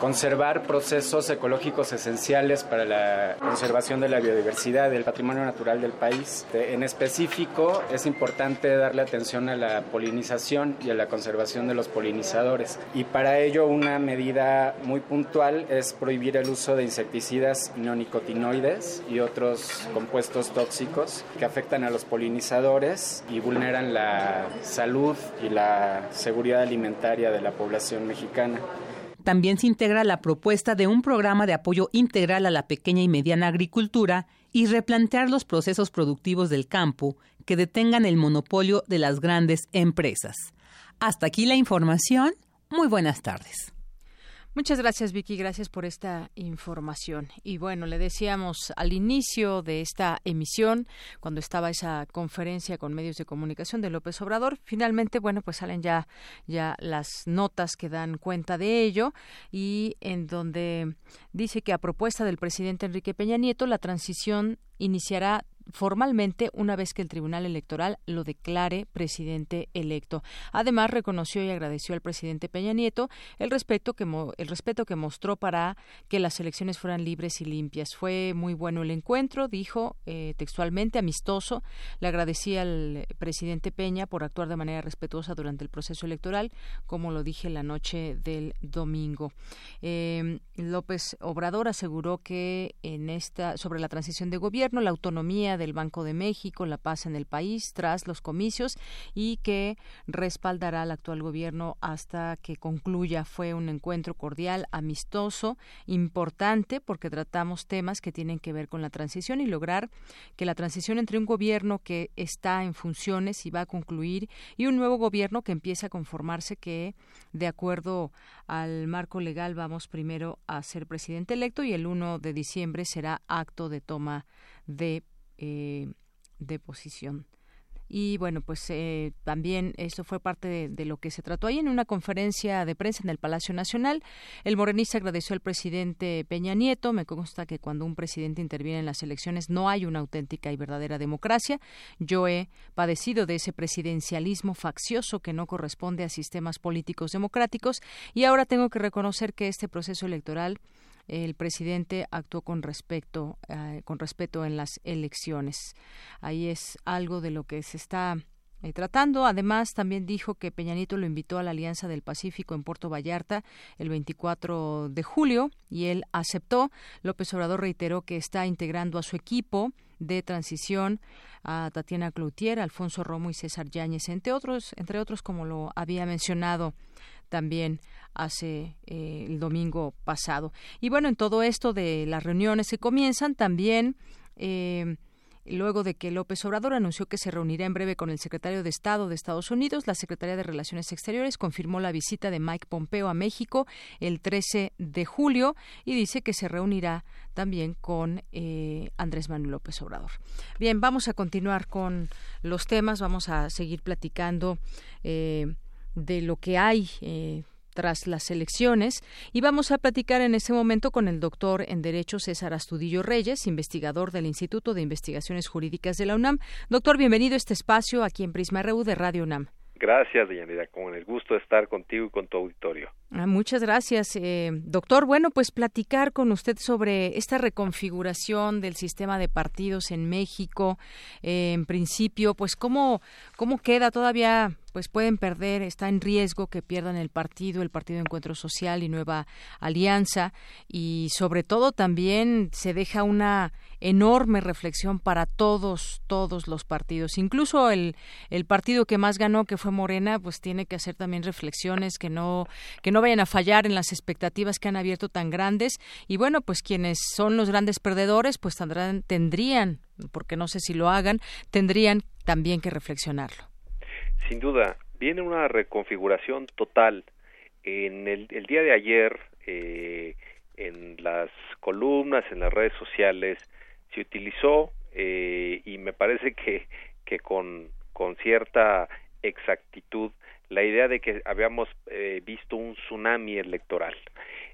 Conservar procesos ecológicos esenciales para la conservación de la biodiversidad, del patrimonio natural del país. En específico, es importante darle atención a la polinización y a la conservación de los polinizadores. Y para ello, una medida muy puntual es prohibir el uso de insecticidas neonicotinoides y otros compuestos tóxicos que afectan a los polinizadores y vulneran la salud y la seguridad alimentaria de la población mexicana. También se integra la propuesta de un programa de apoyo integral a la pequeña y mediana agricultura y replantear los procesos productivos del campo que detengan el monopolio de las grandes empresas. Hasta aquí la información. Muy buenas tardes. Muchas gracias, Vicky. Gracias por esta información. Y bueno, le decíamos al inicio de esta emisión, cuando estaba esa conferencia con medios de comunicación de López Obrador, finalmente, bueno, pues salen ya, ya las notas que dan cuenta de ello y en donde dice que a propuesta del presidente Enrique Peña Nieto, la transición iniciará formalmente una vez que el Tribunal Electoral lo declare presidente electo. Además, reconoció y agradeció al presidente Peña Nieto el respeto que, el respeto que mostró para que las elecciones fueran libres y limpias. Fue muy bueno el encuentro, dijo eh, textualmente, amistoso. Le agradecía al presidente Peña por actuar de manera respetuosa durante el proceso electoral, como lo dije la noche del domingo. Eh, López Obrador aseguró que en esta sobre la transición de gobierno, la autonomía del Banco de México, la paz en el país tras los comicios y que respaldará al actual gobierno hasta que concluya. Fue un encuentro cordial, amistoso, importante porque tratamos temas que tienen que ver con la transición y lograr que la transición entre un gobierno que está en funciones y va a concluir y un nuevo gobierno que empieza a conformarse que de acuerdo al marco legal vamos primero a ser presidente electo y el 1 de diciembre será acto de toma de eh, de posición y bueno, pues eh, también esto fue parte de, lo que se trató ahí en una conferencia de prensa en el Palacio Nacional. El morenista agradeció al presidente Peña Nieto. Me consta que cuando un presidente interviene en las elecciones no hay una auténtica y verdadera democracia. Yo he padecido de ese presidencialismo faccioso que no corresponde a sistemas políticos democráticos y ahora tengo que reconocer que este proceso electoral el presidente actuó con respecto eh, con respeto en las elecciones. Ahí es algo de lo que se está eh, tratando. Además, también dijo que Peñanito lo invitó a la Alianza del Pacífico en Puerto Vallarta el 24 de julio y él aceptó. López Obrador reiteró que está integrando a su equipo de transición a Tatiana Cloutier, Alfonso Romo y César Yáñez, entre otros, entre otros como lo había mencionado también hace eh, el domingo pasado. Y bueno, en todo esto de las reuniones que comienzan, también eh, luego de que López Obrador anunció que se reunirá en breve con el secretario de Estado de Estados Unidos, la Secretaría de Relaciones Exteriores confirmó la visita de Mike Pompeo a México el 13 de julio y dice que se reunirá también con eh, Andrés Manuel López Obrador. Bien, vamos a continuar con los temas, vamos a seguir platicando de lo que hay eh, tras las elecciones y vamos a platicar en ese momento con el doctor en Derecho César Astudillo Reyes, investigador del Instituto de Investigaciones Jurídicas de la UNAM. Doctor, bienvenido a este espacio aquí en Prisma RU de Radio UNAM. Gracias, Deyanira, con el gusto de estar contigo y con tu auditorio. Ah, muchas gracias, eh, doctor. Bueno, pues platicar con usted sobre esta reconfiguración del sistema de partidos en México. Eh, en principio, pues cómo cómo queda todavía pues pueden perder, está en riesgo que pierdan el partido, el Partido Encuentro Social y Nueva Alianza y sobre todo también se deja una enorme reflexión para todos, todos los partidos. Incluso el, el partido que más ganó, que fue Morena, pues tiene que hacer también reflexiones que no, que no vayan a fallar en las expectativas que han abierto tan grandes. Y bueno, pues quienes son los grandes perdedores, pues tendrán, tendrían, porque no sé si lo hagan, tendrían también que reflexionarlo. Sin duda, viene una reconfiguración total. En el, el día de ayer, eh, en las columnas, en las redes sociales, se utilizó eh, y me parece que, que con, cierta exactitud la idea de que habíamos eh, visto un tsunami electoral.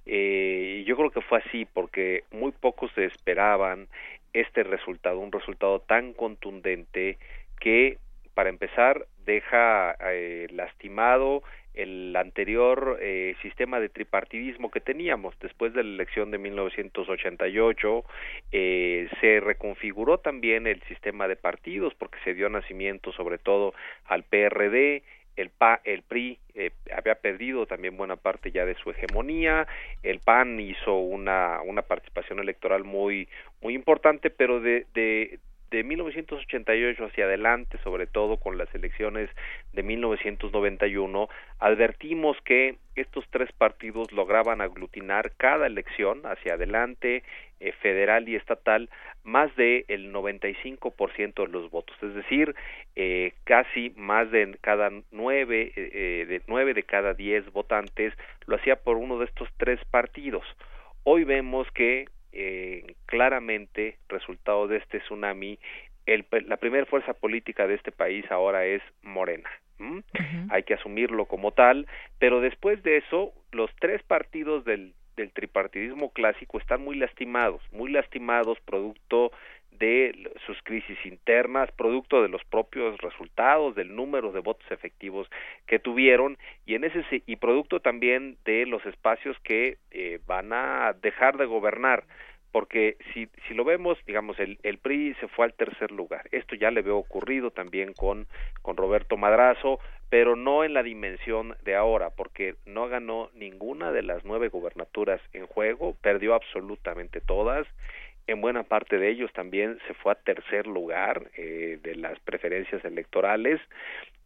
Eh, yo creo que fue así porque muy pocos se esperaban este resultado, un resultado tan contundente que, para empezar, deja eh, lastimado el anterior eh, sistema de tripartidismo que teníamos. Después de la elección de 1988 eh, se reconfiguró también el sistema de partidos porque se dio nacimiento sobre todo al PRD el PA, el PRI eh, había perdido también buena parte ya de su hegemonía, el PAN hizo una, una participación electoral muy muy importante, pero de, de, de 1988 hacia adelante, sobre todo con las elecciones de 1991, advertimos que estos tres partidos lograban aglutinar cada elección hacia adelante, eh, federal y estatal, más del el 95% de los votos, es decir, eh, casi más de cada nueve, eh, de nueve de cada diez votantes lo hacía por uno de estos tres partidos. Hoy vemos que eh, claramente resultado de este tsunami el, la primera fuerza política de este país ahora es Morena. Hay que asumirlo como tal, pero después de eso, los tres partidos del, del tripartidismo clásico están muy lastimados, muy lastimados producto de sus crisis internas, producto de los propios resultados, del número de votos efectivos que tuvieron y en ese y producto también de los espacios que eh, van a dejar de gobernar porque si, si lo vemos, digamos, el, el PRI se fue al tercer lugar. Esto ya le veo ocurrido también con, con Roberto Madrazo, pero no en la dimensión de ahora, porque no ganó ninguna de las nueve gubernaturas en juego, perdió absolutamente todas en buena parte de ellos también se fue a tercer lugar eh, de las preferencias electorales.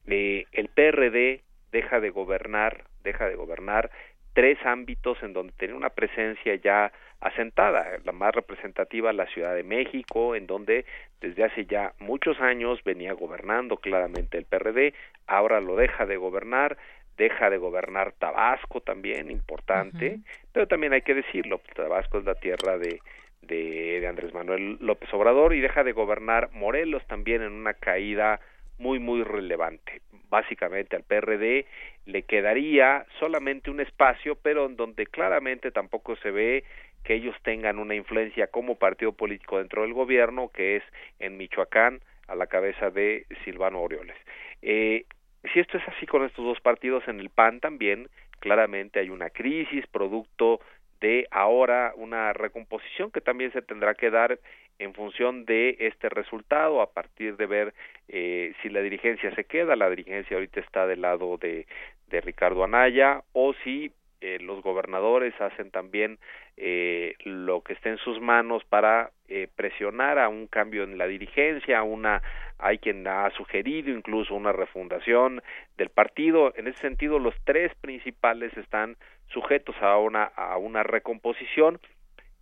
Eh, el PRD deja de gobernar, deja de gobernar tres ámbitos en donde tenía una presencia ya asentada, la más representativa la Ciudad de México, en donde desde hace ya muchos años venía gobernando claramente el PRD, ahora lo deja de gobernar, deja de gobernar Tabasco también, importante, pero también hay que decirlo, Tabasco es la tierra de de, Andrés Manuel López Obrador y deja de gobernar Morelos también en una caída muy muy relevante. Básicamente al PRD le quedaría solamente un espacio, pero en donde claramente tampoco se ve que ellos tengan una influencia como partido político dentro del gobierno, que es en Michoacán a la cabeza de Silvano Orioles. Eh, si esto es así con estos dos partidos, en el PAN también claramente hay una crisis producto de ahora una recomposición que también se tendrá que dar en función de este resultado a partir de ver eh, si la dirigencia se queda, la dirigencia ahorita está del lado de, de Ricardo Anaya o si eh, los gobernadores hacen también eh, lo que esté en sus manos para eh, presionar a un cambio en la dirigencia, una hay quien ha sugerido incluso una refundación del partido. En ese sentido, los tres principales están sujetos a una a una recomposición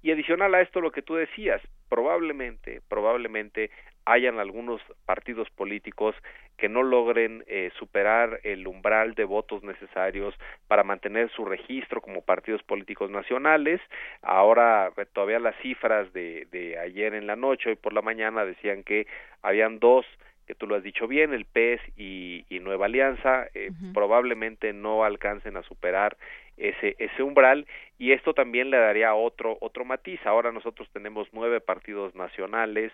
y adicional a esto lo que tú decías, probablemente probablemente hayan algunos partidos políticos que no logren eh, superar el umbral de votos necesarios para mantener su registro como partidos políticos nacionales. Ahora eh, todavía las cifras de, de ayer en la noche, hoy por la mañana, decían que habían dos que tú lo has dicho bien, el PES y, y Nueva Alianza eh, probablemente no alcancen a superar ese, ese umbral y esto también le daría otro, otro matiz. Ahora nosotros tenemos nueve partidos nacionales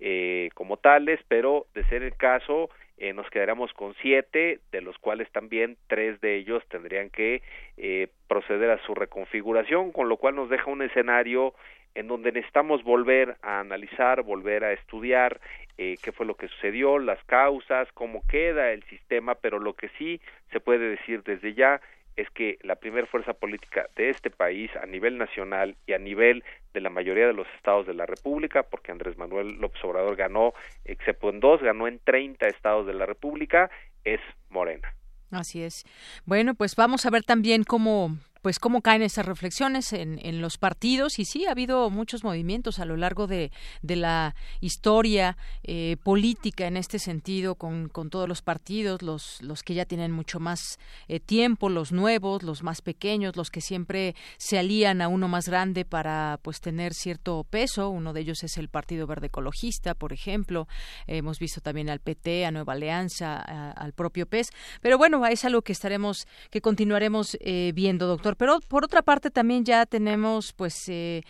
eh, como tales, pero de ser el caso, eh, nos quedaríamos con siete, de los cuales también tres de ellos tendrían que eh, proceder a su reconfiguración, con lo cual nos deja un escenario en donde necesitamos volver a analizar, volver a estudiar eh, qué fue lo que sucedió, las causas, cómo queda el sistema, pero lo que sí se puede decir desde ya es que la primera fuerza política de este país a nivel nacional y a nivel de la mayoría de los estados de la República, porque Andrés Manuel López Obrador ganó, excepto en dos, ganó en 30 estados de la República, es Morena. Así es. Bueno, pues vamos a ver también cómo pues cómo caen esas reflexiones en, en, los partidos. Y sí ha habido muchos movimientos a lo largo de, de la historia eh, política en este sentido con, con, todos los partidos los los que ya tienen mucho más eh, tiempo los nuevos los más pequeños los que siempre se alían a uno más grande para pues tener cierto peso. Uno de ellos es el Partido Verde Ecologista por ejemplo. Hemos visto también al PT a Nueva Alianza al propio PES pero bueno es algo que estaremos que continuaremos eh, viendo doctor pero por otra parte también ya tenemos, pues, eh,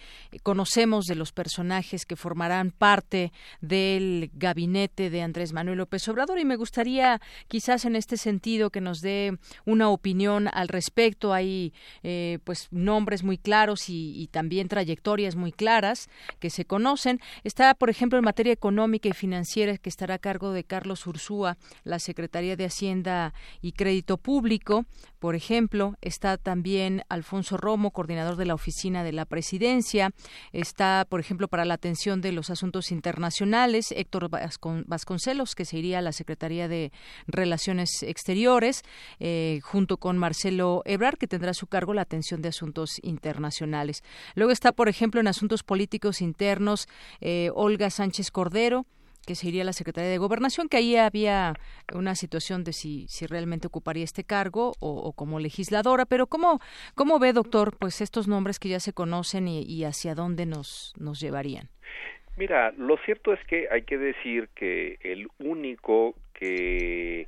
conocemos de los personajes que formarán parte del gabinete de Andrés Manuel López Obrador y me gustaría quizás en este sentido que nos dé una opinión al respecto. Hay, eh, pues, nombres muy claros y, y también trayectorias muy claras que se conocen. Está, por ejemplo, en materia económica y financiera que estará a cargo de Carlos Ursúa, la Secretaría de Hacienda y Crédito Público, por ejemplo, está también Alfonso Romo, coordinador de la Oficina de la Presidencia. Está, por ejemplo, para la atención de los asuntos internacionales, Héctor Vasconcelos, que se iría a la Secretaría de Relaciones Exteriores, eh, junto con Marcelo Ebrard, que tendrá a su cargo la atención de asuntos internacionales. Luego está, por ejemplo, en asuntos políticos internos, eh, Olga Sánchez Cordero, que se iría a la Secretaría de Gobernación, que ahí había una situación de si, si realmente ocuparía este cargo o, como legisladora, pero ¿cómo, ¿cómo ve, doctor, pues estos nombres que ya se conocen y, hacia dónde nos, nos llevarían? Mira, lo cierto es que hay que decir que el único que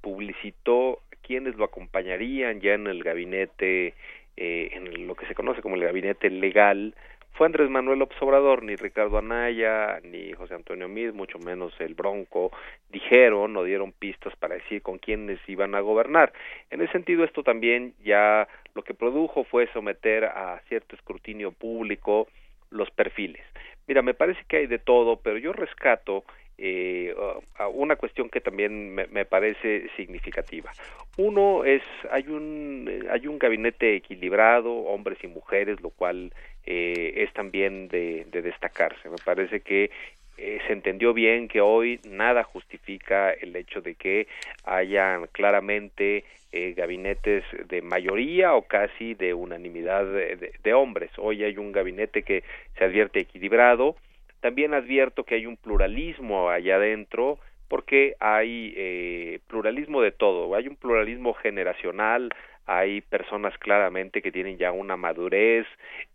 publicitó quienes lo acompañarían ya en el gabinete, eh, en lo que se conoce como el gabinete legal, fue Andrés Manuel López Obrador, ni Ricardo Anaya, ni José Antonio Mid, mucho menos el Bronco, dijeron o dieron pistas para decir con quiénes iban a gobernar. En ese sentido, esto también ya lo que produjo fue someter a cierto escrutinio público los perfiles. Mira, me parece que hay de todo, pero yo rescato eh, una cuestión que también me, me, parece significativa. Uno es hay un hay un gabinete equilibrado, hombres y mujeres, lo cual eh, es también de, de, destacarse. Me parece que eh, se entendió bien que hoy nada justifica el hecho de que hayan claramente eh, gabinetes de mayoría o casi de unanimidad de, de, hombres. Hoy hay un gabinete que se advierte equilibrado. También advierto que hay un pluralismo allá adentro porque hay eh, pluralismo de todo. Hay un pluralismo generacional, hay personas claramente que tienen ya una madurez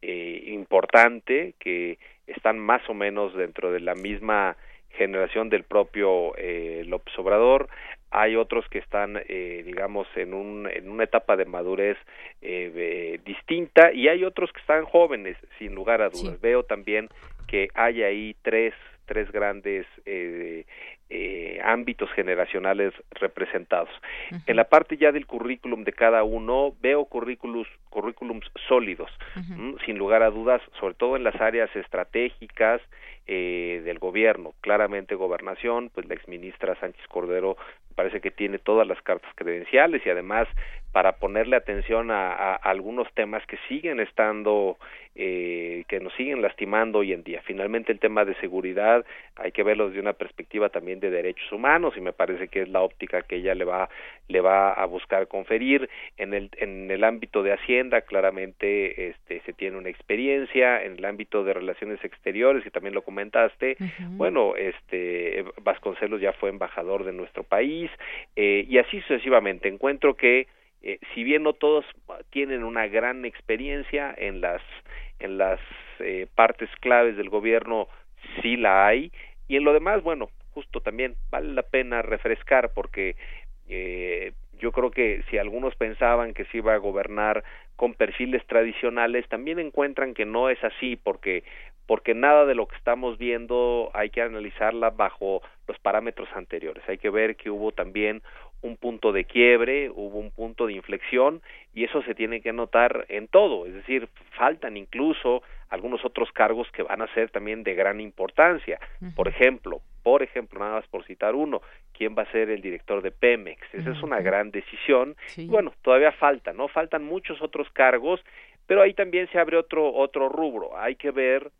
eh, importante, que están más o menos dentro de la misma generación del propio eh, López Obrador, hay otros que están, eh, digamos, en, un, en una etapa de madurez eh, distinta y hay otros que están jóvenes, sin lugar a dudas. Veo también que hay ahí tres, tres grandes eh, ámbitos generacionales representados. En la parte ya del currículum de cada uno veo currículums, currículums sólidos, sin lugar a dudas, sobre todo en las áreas estratégicas eh, del gobierno. Claramente gobernación, pues la exministra Sánchez Cordero parece que tiene todas las cartas credenciales y además para ponerle atención a, algunos temas que siguen estando, eh, que nos siguen lastimando hoy en día. Finalmente el tema de seguridad hay que verlo desde una perspectiva también de derechos humanos y me parece que es la óptica que ella le va, le va a buscar conferir. En el, en el ámbito de Hacienda claramente este, se tiene una experiencia, en el ámbito de relaciones exteriores, y también lo comentaste, bueno, este Vasconcelos ya fue embajador de nuestro país eh, y así sucesivamente. Encuentro que eh, si bien no todos tienen una gran experiencia en las en las eh, partes claves del gobierno sí la hay y en lo demás bueno justo también vale la pena refrescar porque eh, yo creo que si algunos pensaban que se iba a gobernar con perfiles tradicionales también encuentran que no es así porque porque nada de lo que estamos viendo hay que analizarla bajo los parámetros anteriores. Hay que ver que hubo también un punto de quiebre, hubo un punto de inflexión y eso se tiene que notar en todo, es decir, faltan incluso algunos otros cargos que van a ser también de gran importancia. Por ejemplo, por ejemplo, nada más por citar uno, quién va a ser el director de Pemex. Esa es una gran decisión. Bueno, todavía falta, ¿no? Faltan muchos otros cargos, pero ahí también se abre otro otro rubro. Hay que ver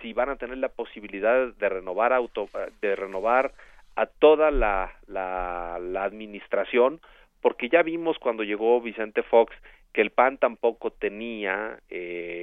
si van a tener la posibilidad de renovar auto, de renovar a toda la, la, la administración, porque ya vimos cuando llegó Vicente Fox que el PAN tampoco tenía eh,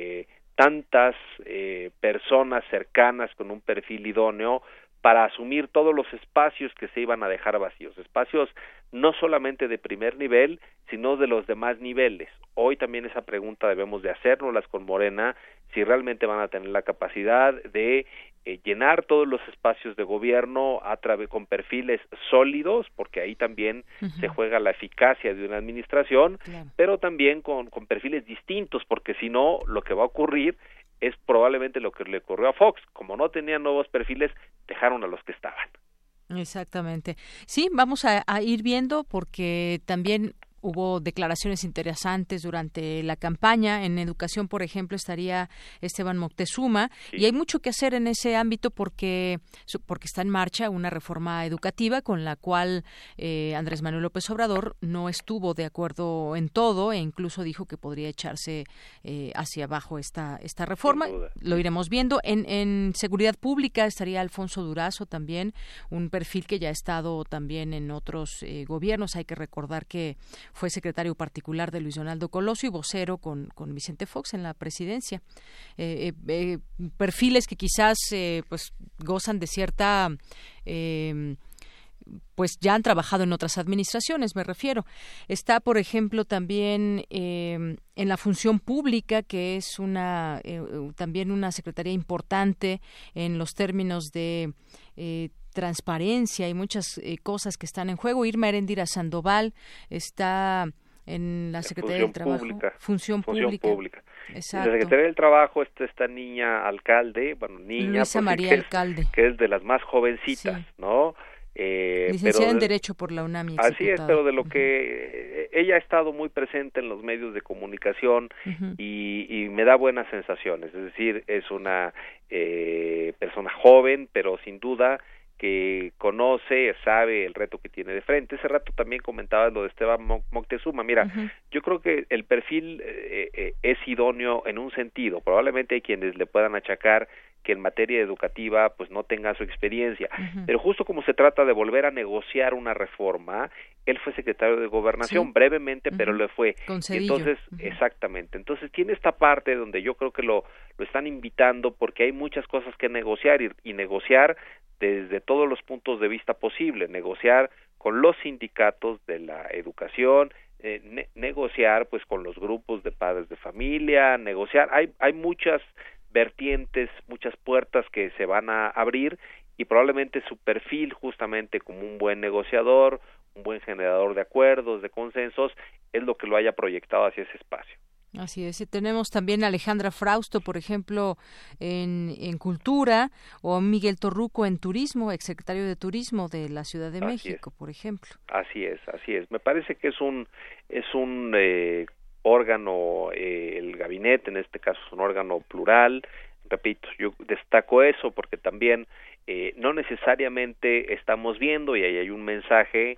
tantas eh, personas cercanas con un perfil idóneo para asumir todos los espacios que se iban a dejar vacíos, espacios no solamente de primer nivel, sino de los demás niveles. Hoy también esa pregunta debemos de hacernoslas con Morena, si realmente van a tener la capacidad de eh, llenar todos los espacios de gobierno a través con perfiles sólidos, porque ahí también se juega la eficacia de una administración, pero también con, con perfiles distintos, porque si no, lo que va a ocurrir es probablemente lo que le ocurrió a Fox. Como no tenían nuevos perfiles, dejaron a los que estaban. Exactamente. Sí, vamos a, a ir viendo porque también hubo declaraciones interesantes durante la campaña. En educación, por ejemplo, estaría Esteban Moctezuma y hay mucho que hacer en ese ámbito porque, porque está en marcha una reforma educativa con la cual eh, Andrés Manuel López Obrador no estuvo de acuerdo en todo e incluso dijo que podría echarse eh, hacia abajo esta, esta reforma. Lo iremos viendo. En, en seguridad pública estaría Alfonso Durazo también, un perfil que ya ha estado también en otros eh, gobiernos. Hay que recordar que fue secretario particular de Luis Donaldo Colosio y vocero con, con Vicente Fox en la presidencia. Eh, eh, eh, perfiles que quizás pues gozan de cierta em, pues ya han trabajado en otras administraciones, me refiero. Está, por ejemplo, también em, en la función pública, que es una también una secretaría importante en los términos de transparencia y muchas eh, cosas que están en juego. Irma Erendira Sandoval está en la Secretaría del Trabajo. Función, pública. Exacto. La Secretaría del Trabajo está esta niña alcalde, bueno, niña. Luisa María Alcalde. que es de las más jovencitas, ¿no? Eh, Licenciada en Derecho por la UNAM. así es, pero de lo que ella ha estado muy presente en los medios de comunicación y, y, me da buenas sensaciones. Es decir, es una eh, persona joven, pero sin duda que conoce, sabe el reto que tiene de frente. Ese rato también comentaba lo de Esteban Moctezuma. Mira, yo creo que el perfil eh, eh, es idóneo en un sentido. Probablemente hay quienes le puedan achacar que en materia educativa pues no tenga su experiencia, pero justo como se trata de volver a negociar una reforma, él fue secretario de gobernación brevemente, pero lo fue. Entonces, exactamente. Entonces tiene esta parte donde yo creo que lo lo están invitando porque hay muchas cosas que negociar y negociar desde todos los puntos de vista posibles, negociar con los sindicatos de la educación, eh, negociar pues con los grupos de padres de familia, negociar, hay, hay muchas vertientes, muchas puertas que se van a abrir y probablemente su perfil justamente como un buen negociador, un buen generador de acuerdos, de consensos, es lo que lo haya proyectado hacia ese espacio. Así es. Tenemos también a Alejandra Frausto, por ejemplo, en, en Cultura, o Miguel Torruco en Turismo, exsecretario de Turismo de la Ciudad de México, por ejemplo. Así es, así es. Me parece que es un es un eh, órgano, eh, el gabinete en este caso es un órgano plural. Repito, yo destaco eso porque también eh, no necesariamente estamos viendo y ahí hay un mensaje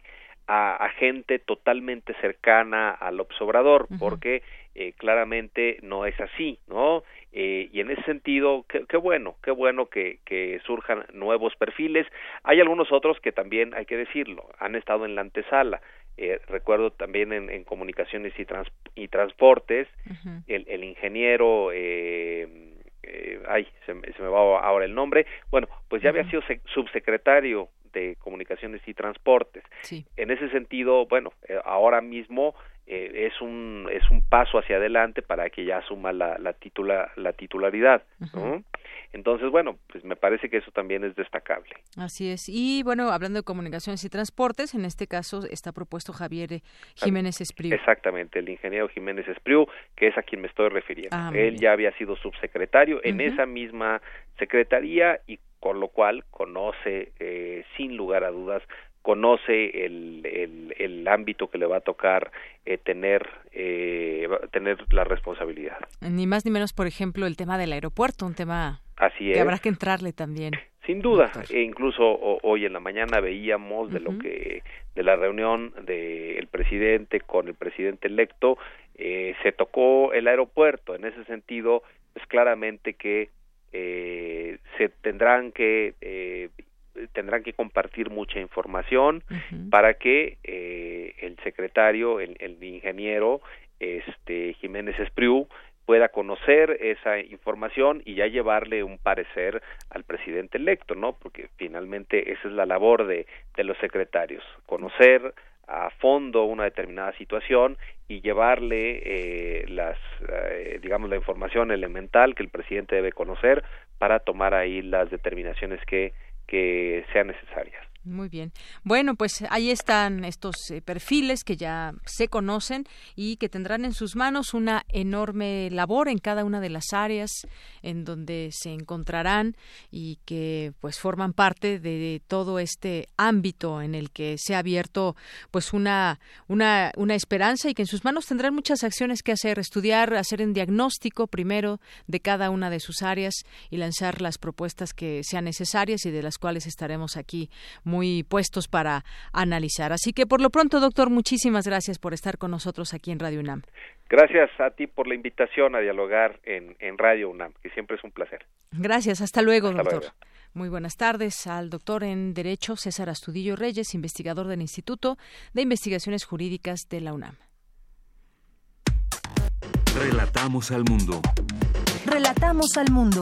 a, gente totalmente cercana al observador, porque eh, claramente no es así, ¿no? Eh, y en ese sentido, qué, bueno, qué bueno que, que, surjan nuevos perfiles. Hay algunos otros que también, hay que decirlo, han estado en la antesala. Eh, recuerdo también en, en comunicaciones y, trans, y transportes, el, el, ingeniero, eh, eh, ay, se, se, me va ahora el nombre, bueno, pues ya había sido subsecretario de Comunicaciones y Transportes. En ese sentido, bueno, eh, ahora mismo eh, es un es un paso hacia adelante para que ya asuma la la, titula, la titularidad. Entonces, bueno, pues me parece que eso también es destacable. Así es. Y bueno, hablando de comunicaciones y transportes, en este caso está propuesto Javier Jiménez Espriu. Exactamente, el ingeniero Jiménez Espriu, que es a quien me estoy refiriendo. Ah, Él ya había sido subsecretario en esa misma secretaría y con lo cual conoce eh, sin lugar a dudas conoce el, el, el, ámbito que le va a tocar eh, tener eh, tener la responsabilidad. Ni más ni menos por ejemplo el tema del aeropuerto un tema Así que habrá que entrarle también sin duda e incluso hoy en la mañana veíamos de lo que de la reunión del presidente con el presidente electo eh, se tocó el aeropuerto. En ese sentido pues claramente que eh, se tendrán que eh, tendrán que compartir mucha información para que eh, el secretario, el, el, ingeniero, este Jiménez Espriu pueda conocer esa información y ya llevarle un parecer al presidente electo, ¿no? Porque finalmente esa es la labor de, de los secretarios, conocer a fondo una determinada situación y llevarle eh, las eh, digamos la información elemental que el presidente debe conocer para tomar ahí las determinaciones que que sean necesarias muy bien. Bueno, pues ahí están estos eh, perfiles que ya se conocen y que tendrán en sus manos una enorme labor en cada una de las áreas en donde se encontrarán y que pues forman parte de todo este ámbito en el que se ha abierto pues una una una esperanza y que en sus manos tendrán muchas acciones que hacer, estudiar, hacer un diagnóstico primero de cada una de sus áreas y lanzar las propuestas que sean necesarias y de las cuales estaremos aquí muy puestos para analizar. Así que por lo pronto, doctor, muchísimas gracias por estar con nosotros aquí en Radio UNAM. Gracias a ti por la invitación a dialogar en, en Radio UNAM, que siempre es un placer. Gracias, hasta luego, doctor. Muy buenas tardes al doctor en Derecho César Astudillo Reyes, investigador del Instituto de Investigaciones Jurídicas de la UNAM. Relatamos al mundo. Relatamos al mundo.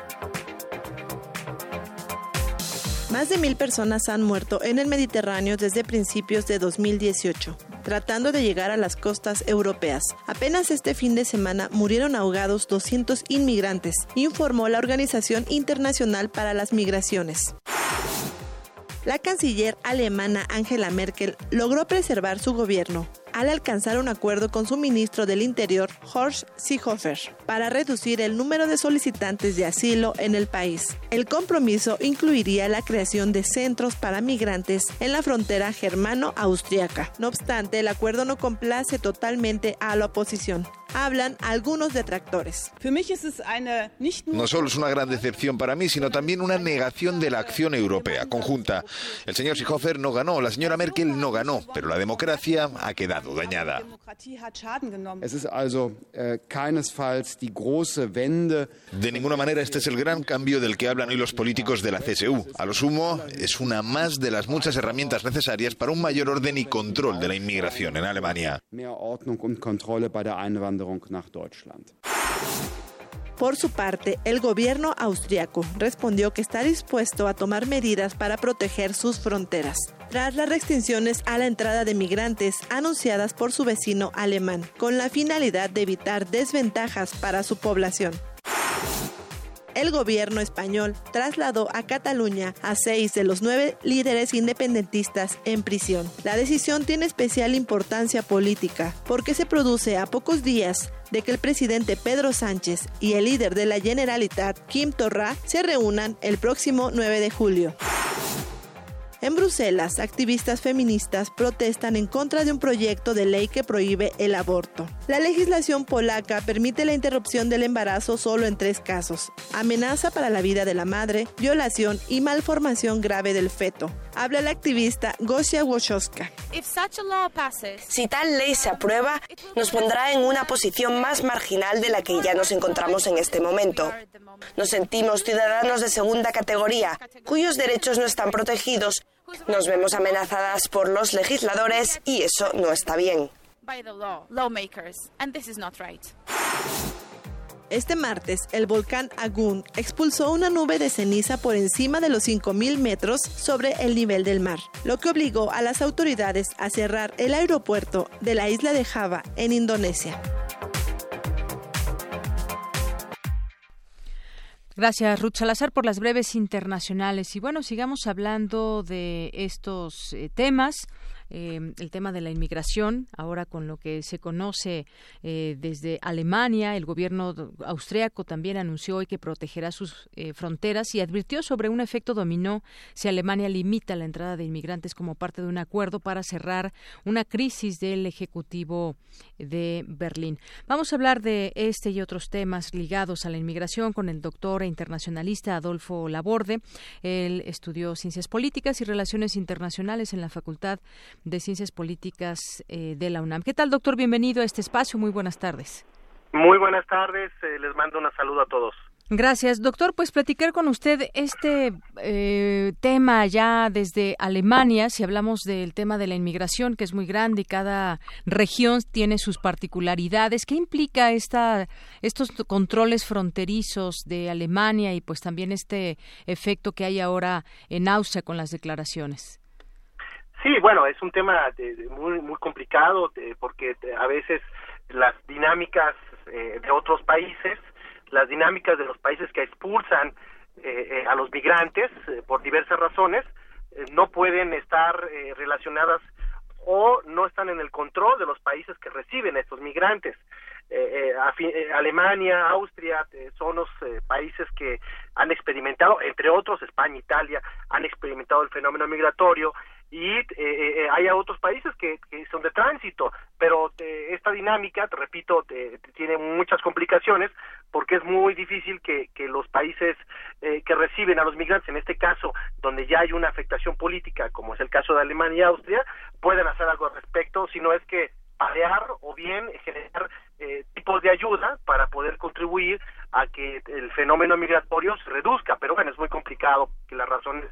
Más de mil personas han muerto en el Mediterráneo desde principios de 2018 tratando de llegar a las costas europeas. Apenas este fin de semana murieron ahogados 200 inmigrantes, informó la Organización Internacional para las Migraciones. La canciller alemana Angela Merkel logró preservar su gobierno al alcanzar un acuerdo con su ministro del Interior, Horst Seehofer, para reducir el número de solicitantes de asilo en el país. El compromiso incluiría la creación de centros para migrantes en la frontera germano-austriaca. No obstante, el acuerdo no complace totalmente a la oposición hablan algunos detractores. No solo es una gran decepción para mí, sino también una negación de la acción europea conjunta. El señor Seehofer no ganó, la señora Merkel no ganó, pero la democracia ha quedado dañada. De ninguna manera este es el gran cambio del que hablan hoy los políticos de la CSU. A lo sumo, es una más de las muchas herramientas necesarias para un mayor orden y control de la inmigración en Alemania. Por su parte, el gobierno austriaco respondió que está dispuesto a tomar medidas para proteger sus fronteras, tras las restricciones a la entrada de migrantes anunciadas por su vecino alemán, con la finalidad de evitar desventajas para su población el gobierno español trasladó a Cataluña a seis de los nueve líderes independentistas en prisión. La decisión tiene especial importancia política porque se produce a pocos días de que el presidente Pedro Sánchez y el líder de la Generalitat, Kim Torra, se reúnan el próximo 9 de julio. En Bruselas, activistas feministas protestan en contra de un proyecto de ley que prohíbe el aborto. La legislación polaca permite la interrupción del embarazo solo en tres casos. Amenaza para la vida de la madre, violación y malformación grave del feto. Habla la activista Gosia Woszowska. Si tal ley se aprueba, nos pondrá en una posición más marginal de la que ya nos encontramos en este momento. Nos sentimos ciudadanos de segunda categoría, cuyos derechos no están protegidos nos vemos amenazadas por los legisladores y eso no está bien. Este martes, el volcán Agun expulsó una nube de ceniza por encima de los 5.000 metros sobre el nivel del mar, lo que obligó a las autoridades a cerrar el aeropuerto de la isla de Java en Indonesia. Gracias, Ruth Salazar, por las breves internacionales. Y bueno, sigamos hablando de estos eh, temas. Em, el tema de la inmigración, ahora con lo que se conoce eh, desde Alemania, el gobierno austriaco también anunció hoy que protegerá sus eh, fronteras y advirtió sobre un efecto dominó si Alemania limita la entrada de inmigrantes como parte de un acuerdo para cerrar una crisis del Ejecutivo de Berlín. Vamos a hablar de este y otros temas ligados a la inmigración con el doctor e internacionalista Adolfo Laborde. Él estudió ciencias políticas y relaciones internacionales en la Facultad de Ciencias Políticas eh, de la UNAM. ¿Qué tal, doctor? Bienvenido a este espacio. Muy buenas tardes. Muy buenas tardes. Eh, les mando un saludo a todos. Gracias, doctor. Pues platicar con usted este eh, tema ya desde Alemania, si hablamos del tema de la inmigración, que es muy grande y cada región tiene sus particularidades. ¿Qué implica esta, estos controles fronterizos de Alemania y pues también este efecto que hay ahora en Austria con las declaraciones? Sí, bueno, es un tema muy muy complicado porque a veces las dinámicas eh, de otros países, las dinámicas de los países que expulsan eh, eh, a los migrantes por diversas razones, no pueden estar relacionadas o no están en el control de los países que reciben a estos migrantes. Alemania, Austria son los países que han experimentado, entre otros España, Italia, han experimentado el fenómeno migratorio y eh, eh, hay otros países que, son de tránsito, pero eh, esta dinámica, te repito, tiene muchas complicaciones porque es muy difícil que, que los países que reciben a los migrantes, en este caso, donde ya hay una afectación política, como es el caso de Alemania y Austria, puedan hacer algo al respecto, si no es que palear o bien generar tipos de ayuda para poder contribuir a que el fenómeno migratorio se reduzca, pero bueno, es muy complicado que las razones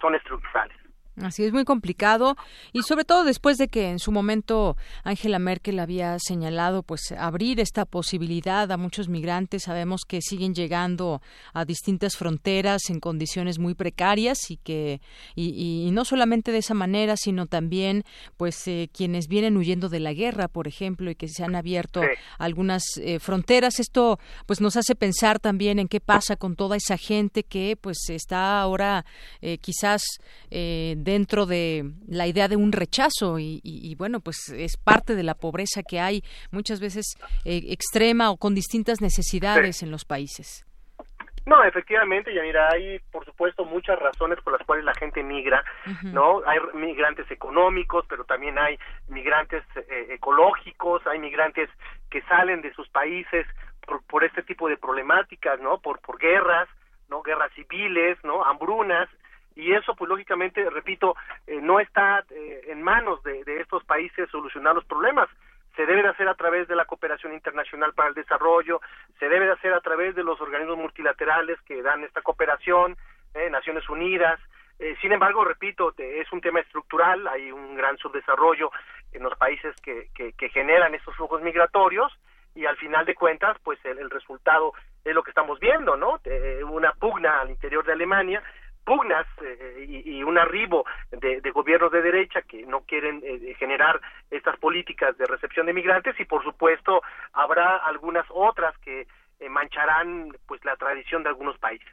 son estructurales. Así es muy complicado. Y sobre todo después de que en su momento Angela Merkel había señalado pues abrir esta posibilidad a muchos migrantes, sabemos que siguen llegando a distintas fronteras en condiciones muy precarias y que y, no solamente de esa manera, sino también pues eh, quienes vienen huyendo de la guerra, por ejemplo, y que se han abierto algunas eh, fronteras, esto pues nos hace pensar también en qué pasa con toda esa gente que pues está ahora eh, quizás dentro de la idea de un rechazo y, bueno, pues es parte de la pobreza que hay muchas veces eh, extrema o con distintas necesidades en los países. No, efectivamente, Yanira, hay por supuesto muchas razones por las cuales la gente migra, ¿no? Hay migrantes económicos, pero también hay migrantes eh, ecológicos, hay migrantes que salen de sus países por, por este tipo de problemáticas, ¿no? Por, por guerras, ¿no? Guerras civiles, ¿no? Hambrunas, y eso pues lógicamente repito eh, no está eh, en manos de, estos países solucionar los problemas se debe de hacer a través de la cooperación internacional para el desarrollo se debe de hacer a través de los organismos multilaterales que dan esta cooperación eh, Naciones Unidas sin embargo repito es un tema estructural hay un gran subdesarrollo en los países que, que, generan estos flujos migratorios y al final de cuentas pues el resultado es lo que estamos viendo, ¿no? una pugna al interior de Alemania, pugnas y, un arribo de, gobiernos de derecha que no quieren generar estas políticas de recepción de migrantes y por supuesto habrá algunas otras que mancharán pues la tradición de algunos países.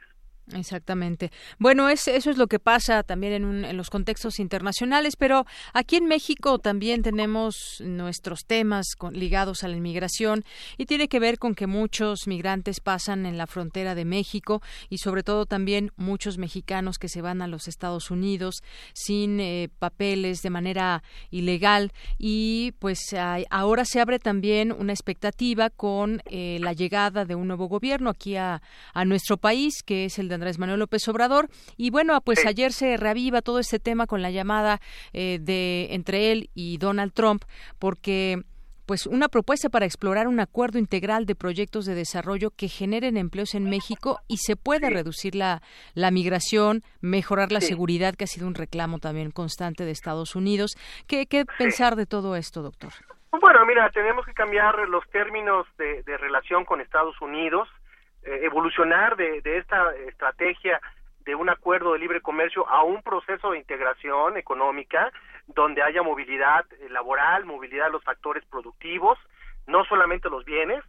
Exactamente. Bueno, es, eso es lo que pasa también en, en, los contextos internacionales, pero aquí en México también tenemos nuestros temas ligados a la inmigración y tiene que ver con que muchos migrantes pasan en la frontera de México y sobre todo también muchos mexicanos que se van a los Estados Unidos sin eh, papeles de manera ilegal y pues ahora se abre también una expectativa con eh, la llegada de un nuevo gobierno aquí a, a nuestro país que es el de Andrés Manuel López Obrador. Y bueno, pues ayer se reaviva todo este tema con la llamada eh, de entre él y Donald Trump, porque pues una propuesta para explorar un acuerdo integral de proyectos de desarrollo que generen empleos en México y se pueda reducir la, la migración, mejorar la seguridad, que ha sido un reclamo también constante de Estados Unidos. ¿Qué, qué pensar de todo esto, doctor? Bueno, mira, tenemos que cambiar los términos de, de relación con Estados Unidos. Eh, evolucionar de, de esta estrategia de un acuerdo de libre comercio a un proceso de integración económica donde haya movilidad eh, laboral, movilidad de los factores productivos, no solamente los bienes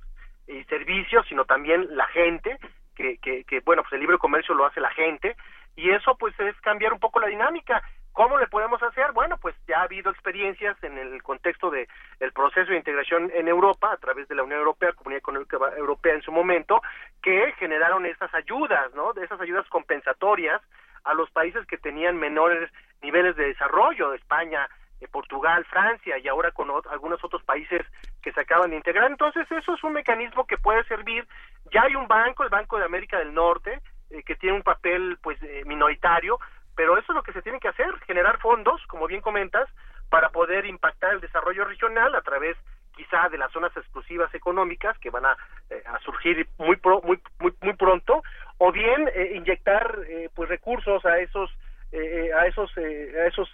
y servicios, sino también la gente, que, que, bueno, pues el libre comercio lo hace la gente, y eso pues es cambiar un poco la dinámica. ¿Cómo le podemos hacer? Bueno, pues ya ha habido experiencias en el contexto de el proceso de integración en Europa a través de la Unión Europea, Comunidad Económica Europea en su momento, que generaron estas ayudas, ¿no? De esas ayudas compensatorias a los países que tenían menores niveles de desarrollo, España, eh, Portugal, Francia y ahora con algunos otros países que se acaban de integrar. Entonces, eso es un mecanismo que puede servir. Ya hay un banco, el Banco de América del Norte, eh, que tiene un papel pues eh, minoritario, pero eso es lo que se tiene que hacer, generar fondos, como bien comentas, para poder impactar el desarrollo regional a través quizá de las zonas exclusivas económicas que van a, eh, a surgir muy, muy, muy, muy pronto, o bien eh, inyectar eh, pues recursos a esos a esos a esos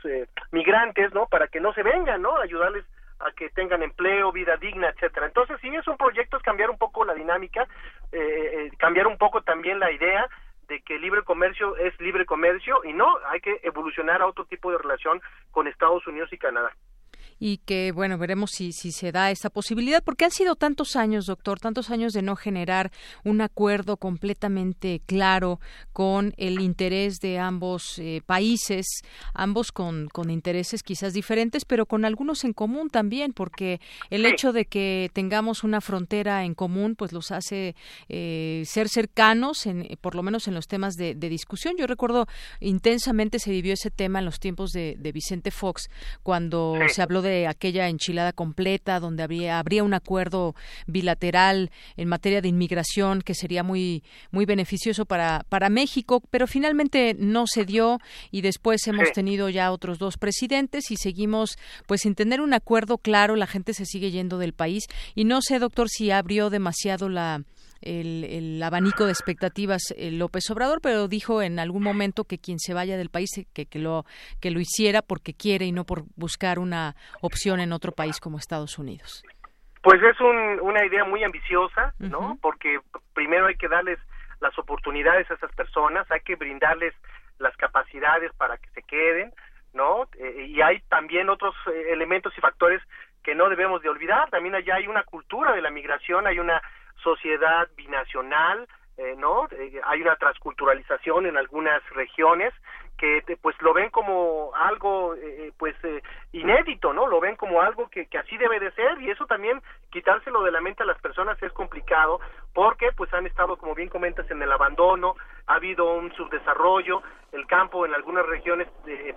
migrantes, ¿no? Para que no se vengan, ¿no? Ayudarles a que tengan empleo, vida digna, etcétera. Entonces, sí es un proyecto es cambiar un poco la dinámica, cambiar un poco también la idea de que libre comercio es libre comercio y no, hay que evolucionar a otro tipo de relación con Estados Unidos y Canadá y que, bueno, veremos si, si se da esa posibilidad, porque han sido tantos años, doctor, tantos años de no generar un acuerdo completamente claro con el interés de ambos eh, países, ambos con, con intereses quizás diferentes, pero con algunos en común también, porque el hecho de que tengamos una frontera en común, pues los hace eh, ser cercanos, en, por lo menos en los temas de, discusión. Yo recuerdo intensamente se vivió ese tema en los tiempos de, Vicente Fox, cuando se habló de de aquella enchilada completa donde habría, habría un acuerdo bilateral en materia de inmigración que sería muy, muy beneficioso para, para México, pero finalmente no se dio y después hemos tenido ya otros dos presidentes y seguimos pues sin tener un acuerdo claro, la gente se sigue yendo del país y no sé, doctor, si abrió demasiado la el, abanico de expectativas eh, López Obrador, pero dijo en algún momento que quien se vaya del país que, que, lo, que lo hiciera porque quiere y no por buscar una opción en otro país como Estados Unidos. Pues es una idea muy ambiciosa, ¿no? Porque primero hay que darles las oportunidades a esas personas, hay que brindarles las capacidades para que se queden, ¿no? Eh, y hay también otros eh, elementos y factores que no debemos de olvidar. También allá hay una cultura de la migración, hay una sociedad binacional, eh, ¿no? Eh, hay una transculturalización en algunas regiones que pues lo ven como algo eh, pues inédito, ¿no? Lo ven como algo que, que así debe de ser y eso también quitárselo de la mente a las personas es complicado porque pues han estado como bien comentas en el abandono, ha habido un subdesarrollo, el campo en algunas regiones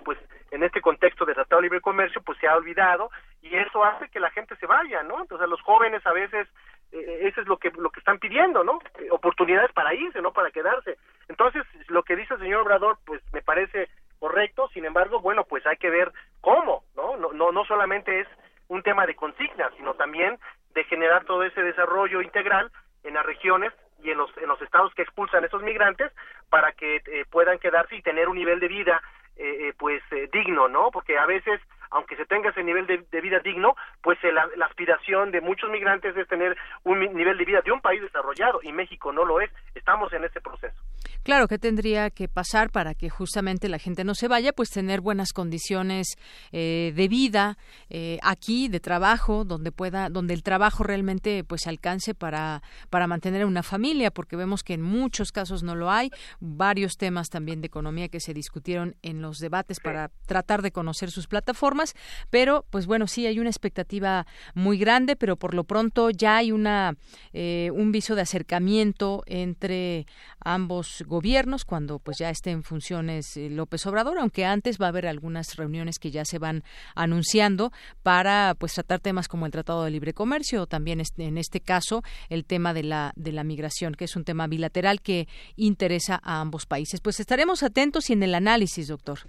pues en este contexto de tratado libre comercio pues se ha olvidado y eso hace que la gente se vaya, ¿no? Entonces los jóvenes a veces eh, eso es lo que lo que están pidiendo, ¿no? Eh, oportunidades para irse, no para quedarse. Entonces, lo que dice el señor Obrador, pues me parece correcto, sin embargo, bueno, pues hay que ver cómo, ¿no? No, no, no solamente es un tema de consignas, sino también de generar todo ese desarrollo integral en las regiones y en los, en los estados que expulsan a esos migrantes para que eh, puedan quedarse y tener un nivel de vida eh, pues digno, ¿no? Porque a veces aunque se tenga ese nivel de, vida digno, pues la, aspiración de muchos migrantes es tener un nivel de vida de un país desarrollado y México no lo es. Estamos en ese proceso. Claro, ¿qué tendría que pasar para que justamente la gente no se vaya? Pues tener buenas condiciones eh, de vida eh, aquí, de trabajo, donde pueda, donde el trabajo realmente pues alcance para, para mantener una familia, porque vemos que en muchos casos no lo hay. Varios temas también de economía que se discutieron en los debates para tratar de conocer sus plataformas, pero pues bueno, sí hay una expectativa muy grande, pero por lo pronto ya hay una eh, un viso de acercamiento entre ambos gobiernos cuando pues ya esté en funciones eh, López Obrador, aunque antes va a haber algunas reuniones que ya se van anunciando para pues tratar temas como el Tratado de Libre Comercio o también en este caso el tema de la de la migración, que es un tema bilateral que interesa a ambos países. Pues estaremos atentos y en el análisis, doctor.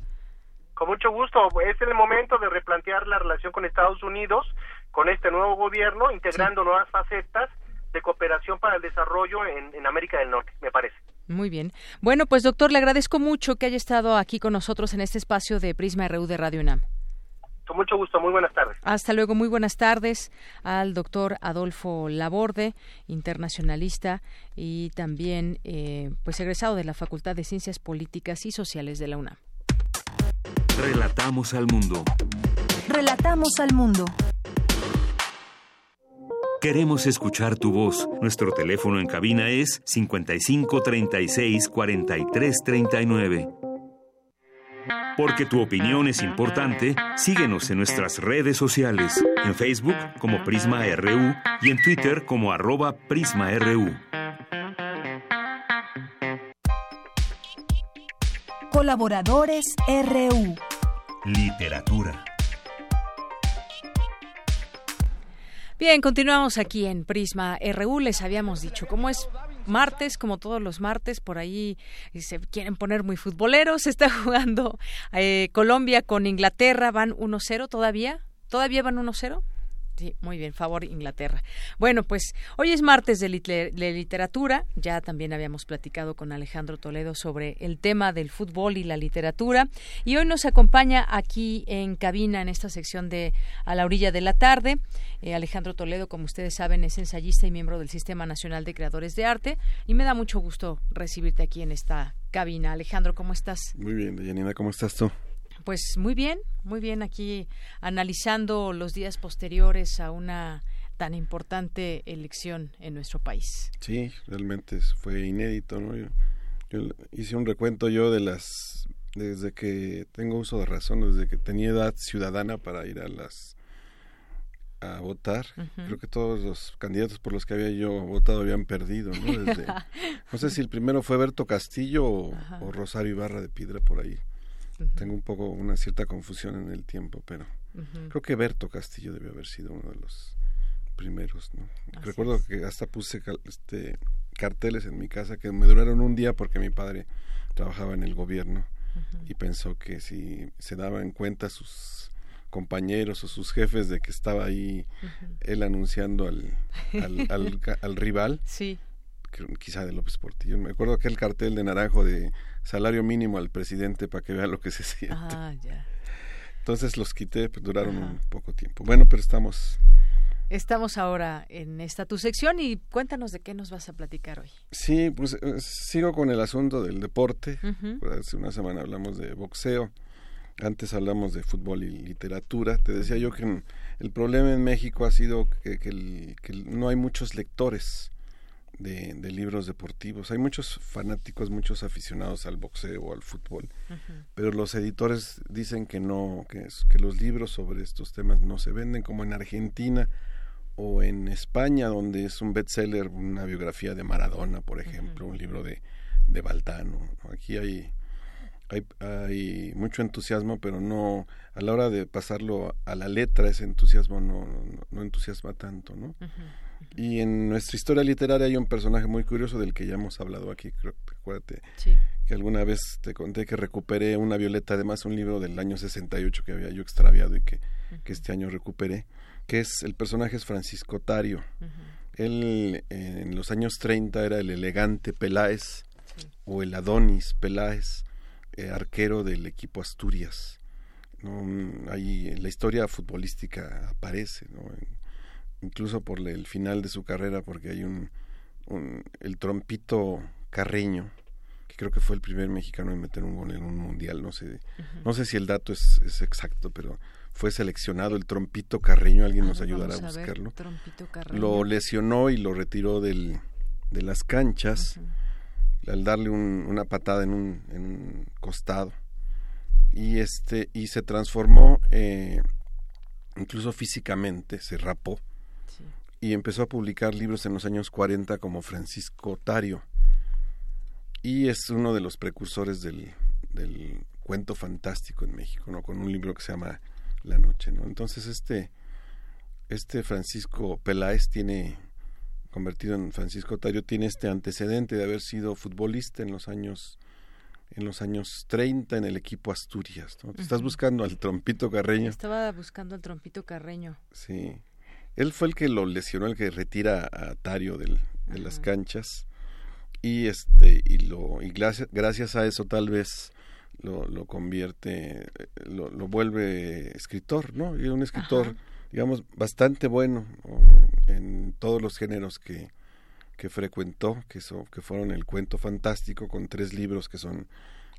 Con mucho gusto, es el momento de replantear la relación con Estados Unidos, con este nuevo gobierno, integrando nuevas facetas de cooperación para el desarrollo en, en América del Norte, me parece. Muy bien. Bueno, pues doctor, le agradezco mucho que haya estado aquí con nosotros en este espacio de Prisma RU de Radio UNAM. Con mucho gusto, muy buenas tardes. Hasta luego, muy buenas tardes al doctor Adolfo Laborde, internacionalista y también eh, pues egresado de la Facultad de Ciencias Políticas y Sociales de la UNAM. Relatamos al mundo. Relatamos al mundo. Queremos escuchar tu voz. Nuestro teléfono en cabina es 55 36 43 39. Porque tu opinión es importante, síguenos en nuestras redes sociales, en Facebook como Prisma RU y en Twitter como arroba PrismaRU. Colaboradores RU. Literatura. Bien, continuamos aquí en Prisma RU. Les habíamos dicho, cómo es martes, como todos los martes, por ahí se quieren poner muy futboleros. Está jugando eh, Colombia con Inglaterra, van 1-0 todavía. ¿Todavía van 1-0? Sí, muy bien, favor Inglaterra. Bueno, pues hoy es martes de, literatura. Ya también habíamos platicado con Alejandro Toledo sobre el tema del fútbol y la literatura. Y hoy nos acompaña aquí en cabina, en esta sección de A la orilla de la tarde. Eh, Alejandro Toledo, como ustedes saben, es ensayista y miembro del Sistema Nacional de Creadores de Arte. Y me da mucho gusto recibirte aquí en esta cabina. Alejandro, ¿cómo estás? Muy bien, Janina, ¿cómo estás tú? Pues muy bien, muy bien aquí analizando los días posteriores a una tan importante elección en nuestro país. Sí, realmente fue inédito, ¿no? Yo, hice un recuento yo de las desde que tengo uso de razón, desde que tenía edad ciudadana para ir a las a votar. Creo que todos los candidatos por los que había yo votado habían perdido, ¿no? no sé si el primero fue Berto Castillo o, o Rosario Ibarra de Piedra por ahí. Tengo un poco una cierta confusión en el tiempo, pero creo que Berto Castillo debe haber sido uno de los primeros. ¿no? Recuerdo que hasta puse este, carteles en mi casa que me duraron un día porque mi padre trabajaba en el gobierno y pensó que si se daban cuenta sus compañeros o sus jefes de que estaba ahí él anunciando al, al, al, rival, sí. quizá de López Portillo. Me acuerdo aquel cartel de naranjo de salario mínimo al presidente para que vea lo que se siente. Ah, ya. Entonces los quité, pues duraron un poco tiempo. Bueno, pero estamos... Estamos ahora en esta tu sección y cuéntanos de qué nos vas a platicar hoy. Sí, pues eh, sigo con el asunto del deporte. Pues, hace una semana hablamos de boxeo, antes hablamos de fútbol y literatura. Te decía yo que el problema en México ha sido que, que no hay muchos lectores de, libros deportivos. Hay muchos fanáticos, muchos aficionados al boxeo o al fútbol, pero los editores dicen que no, que, que los libros sobre estos temas no se venden como en Argentina o en España, donde es un bestseller, una biografía de Maradona, por ejemplo, un libro de, de Baltano. Aquí hay, hay, hay, mucho entusiasmo, pero no, a la hora de pasarlo a la letra, ese entusiasmo no, no, entusiasma tanto, ¿no? Y en nuestra historia literaria hay un personaje muy curioso del que ya hemos hablado aquí, creo, acuérdate, que alguna vez te conté que recuperé una Violeta, además un libro del año 68 que había yo extraviado y que, que este año recuperé, que es, el personaje es Francisco Tario. Él en los años 30 era el elegante Peláez o el Adonis Peláez, eh, arquero del equipo Asturias ¿no? Ahí la historia futbolística aparece, ¿no? Incluso por el final de su carrera, porque hay un, el trompito Carreño, que creo que fue el primer mexicano en meter un gol en un mundial, no sé, no sé si el dato es, exacto, pero fue seleccionado el trompito Carreño, alguien nos ayudará a buscarlo. lo lesionó y lo retiró del, de las canchas al darle una patada en un, en un costado. Y este y se transformó eh, incluso físicamente se rapó y empezó a publicar libros en los años 40 como Francisco Tario y es uno de los precursores del, del cuento fantástico en México no con un libro que se llama La noche no entonces este este Francisco Peláez tiene convertido en Francisco Tario tiene este antecedente de haber sido futbolista en los años en los años 30 en el equipo Asturias. ¿no? Estás buscando al Trompito Carreño. Estaba buscando al Trompito Carreño. Sí. Él fue el que lo lesionó, el que retira a Tario del, de las canchas. Y este y lo y gracias, gracias a eso tal vez lo, lo convierte, lo, lo, vuelve escritor, ¿no? Y un escritor, digamos, bastante bueno en todos los géneros que, que frecuentó, que, que fueron el cuento fantástico con tres libros que son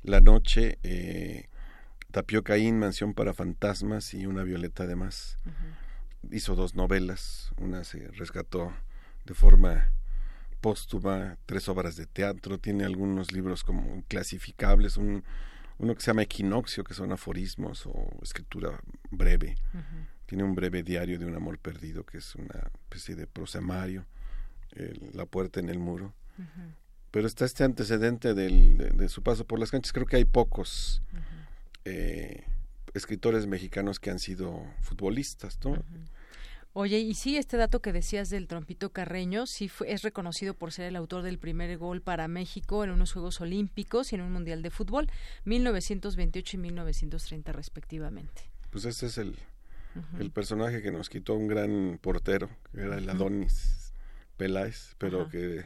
La Noche, eh, Tapiocaín, Mansión para Fantasmas y Una Violeta además. Hizo dos novelas, una se rescató de forma póstuma, tres obras de teatro, tiene algunos libros como clasificables, un, uno que se llama Equinoccio, que son aforismos o escritura breve. Tiene un breve diario de un amor perdido, que es una especie de prosemario la puerta en el muro. Pero está este antecedente de, su paso por las canchas. Creo que hay pocos eh, escritores mexicanos que han sido futbolistas, ¿no? Oye, y sí, este dato que decías del Trompito Carreño, sí es reconocido por ser el autor del primer gol para México en unos Juegos Olímpicos y en un Mundial de Fútbol, 1928 y 1930 respectivamente. Pues ese es el, el personaje que nos quitó un gran portero, que era el Adonis. Peláez, pero que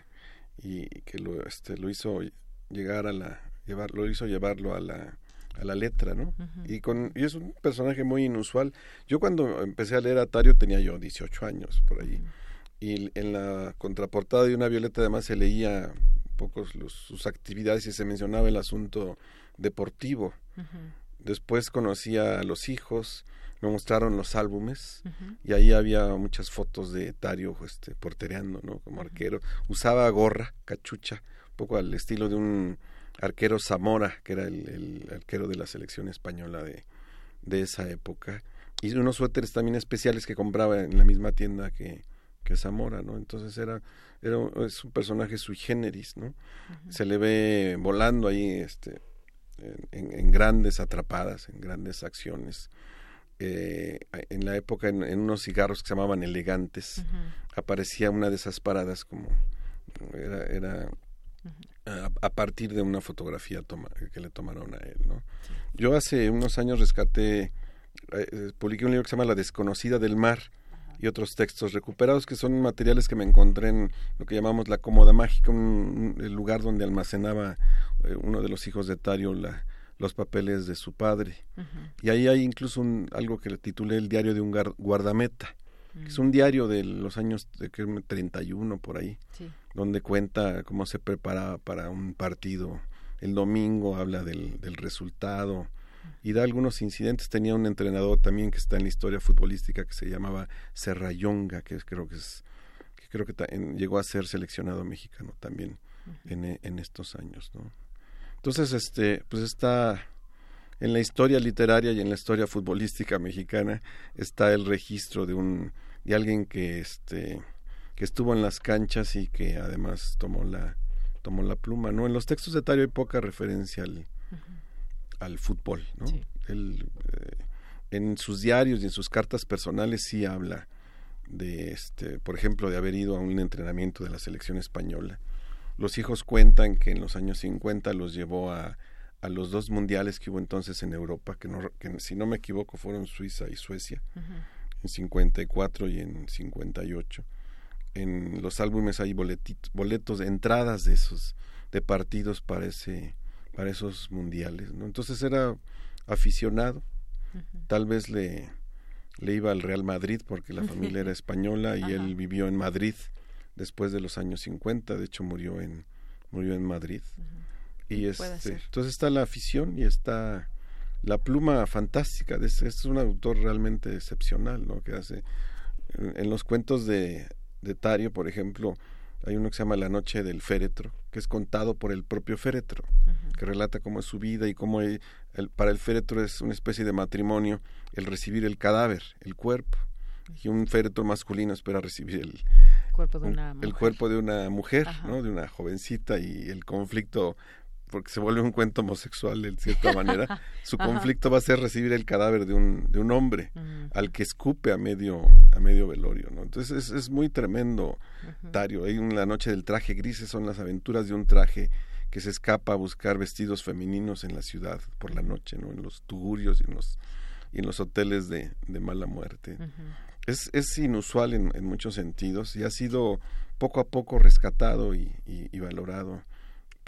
y que lo este lo hizo llegar a la llevar lo hizo llevarlo a la a la letra, ¿no? Y con y es un personaje muy inusual. Yo cuando empecé a leer a Tario tenía yo 18 años por allí. Y en la contraportada de una violeta además se leía un poco sus actividades y se mencionaba el asunto deportivo. Después conocía a los hijos, me mostraron los álbumes y ahí había muchas fotos de Tario este, portereando, ¿no? Como arquero. Usaba gorra, cachucha, un poco al estilo de un arquero Zamora, que era el, arquero de la selección española de, de, esa época. Y unos suéteres también especiales que compraba en la misma tienda que, que Zamora, ¿no? Entonces era, era es un personaje sui generis, ¿no? Se le ve volando ahí este, en, en, grandes atrapadas, en grandes acciones eh, en la época en, unos cigarros que se llamaban elegantes aparecía una de esas paradas como era, era a, partir de una fotografía toma, que le tomaron a él no yo hace unos años rescaté eh, publiqué un libro que se llama La desconocida del mar y otros textos recuperados que son materiales que me encontré en lo que llamamos la cómoda mágica un, el lugar donde almacenaba eh, uno de los hijos de Tario la los papeles de su padre. Y ahí hay incluso un, algo que le titulé El diario de un guardameta, que es un diario de los años de que 31 por ahí, donde cuenta cómo se preparaba para un partido. El domingo habla del, del resultado y da algunos incidentes. Tenía un entrenador también que está en la historia futbolística que se llamaba Serrayonga, que creo que es que creo que llegó a ser seleccionado mexicano también en, en estos años, ¿no? Entonces, este, pues está en la historia literaria y en la historia futbolística mexicana está el registro de un de alguien que este que estuvo en las canchas y que además tomó la tomó la pluma, ¿no? En los textos de Tario hay poca referencia al, al fútbol, ¿no? Él, eh, en sus diarios y en sus cartas personales sí habla de este, por ejemplo, de haber ido a un entrenamiento de la selección española los hijos cuentan que en los años 50 los llevó a, a los dos mundiales que hubo entonces en Europa, que, no, que si no me equivoco fueron Suiza y Suecia, en 54 y en 58. En los álbumes hay boletos, de entradas de esos, de partidos para, ese, para esos mundiales. ¿no? Entonces era aficionado Tal vez le, le iba al Real Madrid porque la familia era española y él vivió en Madrid después de los años 50, de hecho murió en murió en Madrid. Y este, entonces está la afición y está la pluma fantástica. Este, es un autor realmente excepcional, ¿no? Que hace en, los cuentos de, de Tario, por ejemplo, hay uno que se llama La noche del féretro, que es contado por el propio féretro, que relata cómo es su vida y cómo el, para el féretro es una especie de matrimonio el recibir el cadáver, el cuerpo. Y un féretro masculino espera recibir el cuerpo de una el cuerpo de una mujer, ¿no? De una jovencita y el conflicto porque se vuelve un cuento homosexual de cierta manera, su conflicto va a ser recibir el cadáver de un, de un hombre al que escupe a medio, a medio velorio, ¿no? Entonces es, es muy tremendo, Tario. Hay la noche del traje gris, son las aventuras de un traje que se escapa a buscar vestidos femeninos en la ciudad por la noche, ¿no? En los tugurios y en los, y en los hoteles de, de mala muerte. es, es inusual en, en, muchos sentidos y ha sido poco a poco rescatado y, y valorado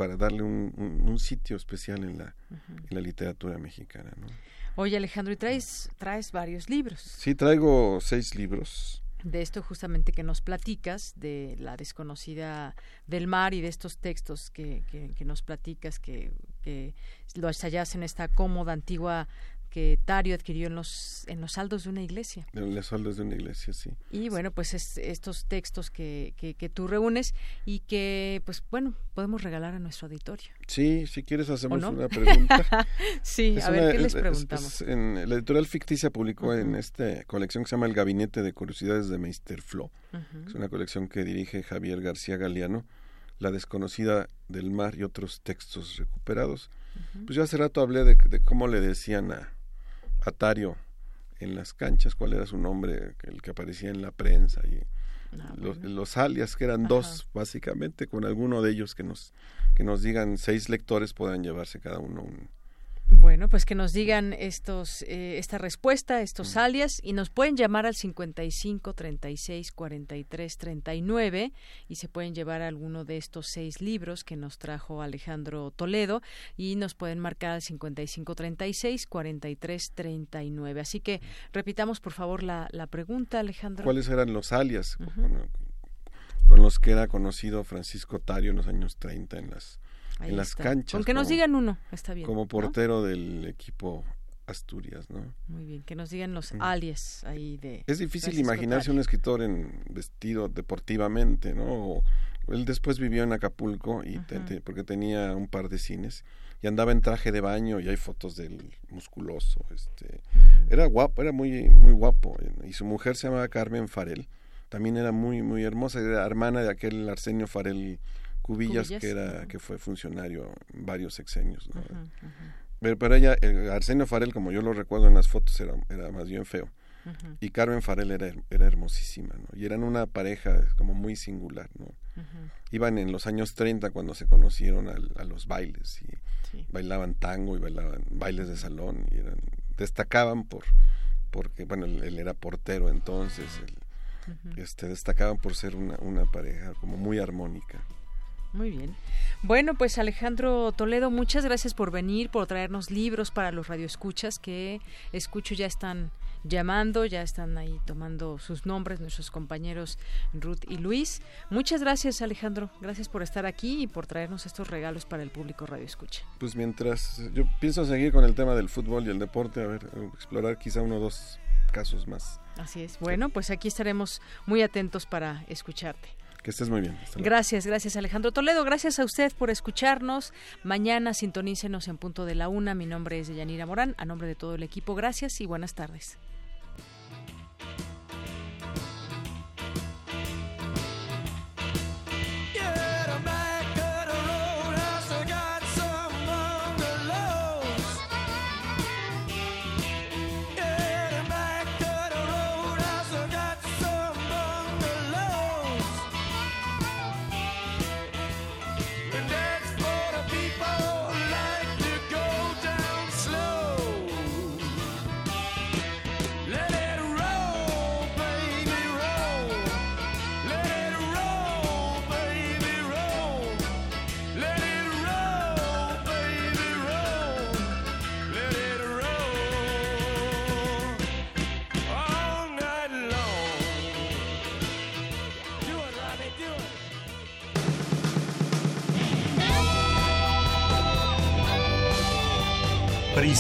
para darle un, sitio especial en la, en la literatura mexicana. ¿no? Oye Alejandro, y traes, traes varios libros. Sí, traigo seis libros. De esto justamente que nos platicas, de la desconocida del mar y de estos textos que, que, nos platicas, que, que lo hallas en esta cómoda antigua que Tario adquirió en los en los saldos de una iglesia. En los saldos de una iglesia, sí. Y bueno, pues estos textos que, que, tú reúnes y que, pues bueno, podemos regalar a nuestro auditorio. Sí, si quieres hacemos una pregunta. sí, a ver, ¿qué les preguntamos? en, la editorial Ficticia publicó en esta colección que se llama El Gabinete de Curiosidades de Meister Flo. Es una colección que dirige Javier García Galeano, La desconocida del mar y otros textos recuperados. Pues yo hace rato hablé de cómo le decían a Atario en las canchas, cuál era su nombre, el que aparecía en la prensa y ah, los, alias que eran dos básicamente, con alguno de ellos que nos que nos digan seis lectores puedan llevarse cada uno un, bueno, pues que nos digan estos eh, esta respuesta, estos alias y nos pueden llamar al 55 36 43 39 y se pueden llevar alguno de estos seis libros que nos trajo Alejandro Toledo y nos pueden marcar al 55 36 43 39. Así que repitamos por favor la, la pregunta, Alejandro. ¿Cuáles eran los alias con los que era conocido Francisco Tario en los años 30 en las en las canchas. Con que nos digan uno, está bien. Como portero del equipo Asturias, ¿no? Muy bien, que nos digan los alias ahí de... Es difícil imaginarse un escritor en vestido deportivamente, ¿no? él después vivió en Acapulco y porque tenía un par de cines y andaba en traje de baño y hay fotos del musculoso, este, era guapo, era muy muy guapo y su mujer se llamaba Carmen Farel, también era muy muy hermosa, era hermana de aquel Arsenio Farel Cubillas, que era que fue funcionario varios sexenios. Pero para ella, Arsenio Farel, como yo lo recuerdo en las fotos, era, era más bien feo. Y Carmen Farel era, era hermosísima, ¿no? Y eran una pareja como muy singular, ¿no? Iban en los años 30 cuando se conocieron a, los bailes y bailaban tango y bailaban bailes de salón y eran, destacaban por porque bueno él, era portero entonces este destacaban por ser una, una pareja como muy armónica muy bien. Bueno, pues Alejandro Toledo, muchas gracias por venir, por traernos libros para los radioescuchas que escucho ya están llamando, ya están ahí tomando sus nombres nuestros compañeros Ruth y Luis. Muchas gracias Alejandro, gracias por estar aquí y por traernos estos regalos para el público Radio Escucha. Pues mientras yo pienso seguir con el tema del fútbol y el deporte, a ver, explorar quizá uno o dos casos más. Así es. Bueno, pues aquí estaremos muy atentos para escucharte. Que estés muy bien. Gracias, gracias Alejandro Toledo. Gracias a usted por escucharnos. Mañana sintonícenos en punto de la una. Mi nombre es Yanira Morán. A nombre de todo el equipo, gracias y buenas tardes.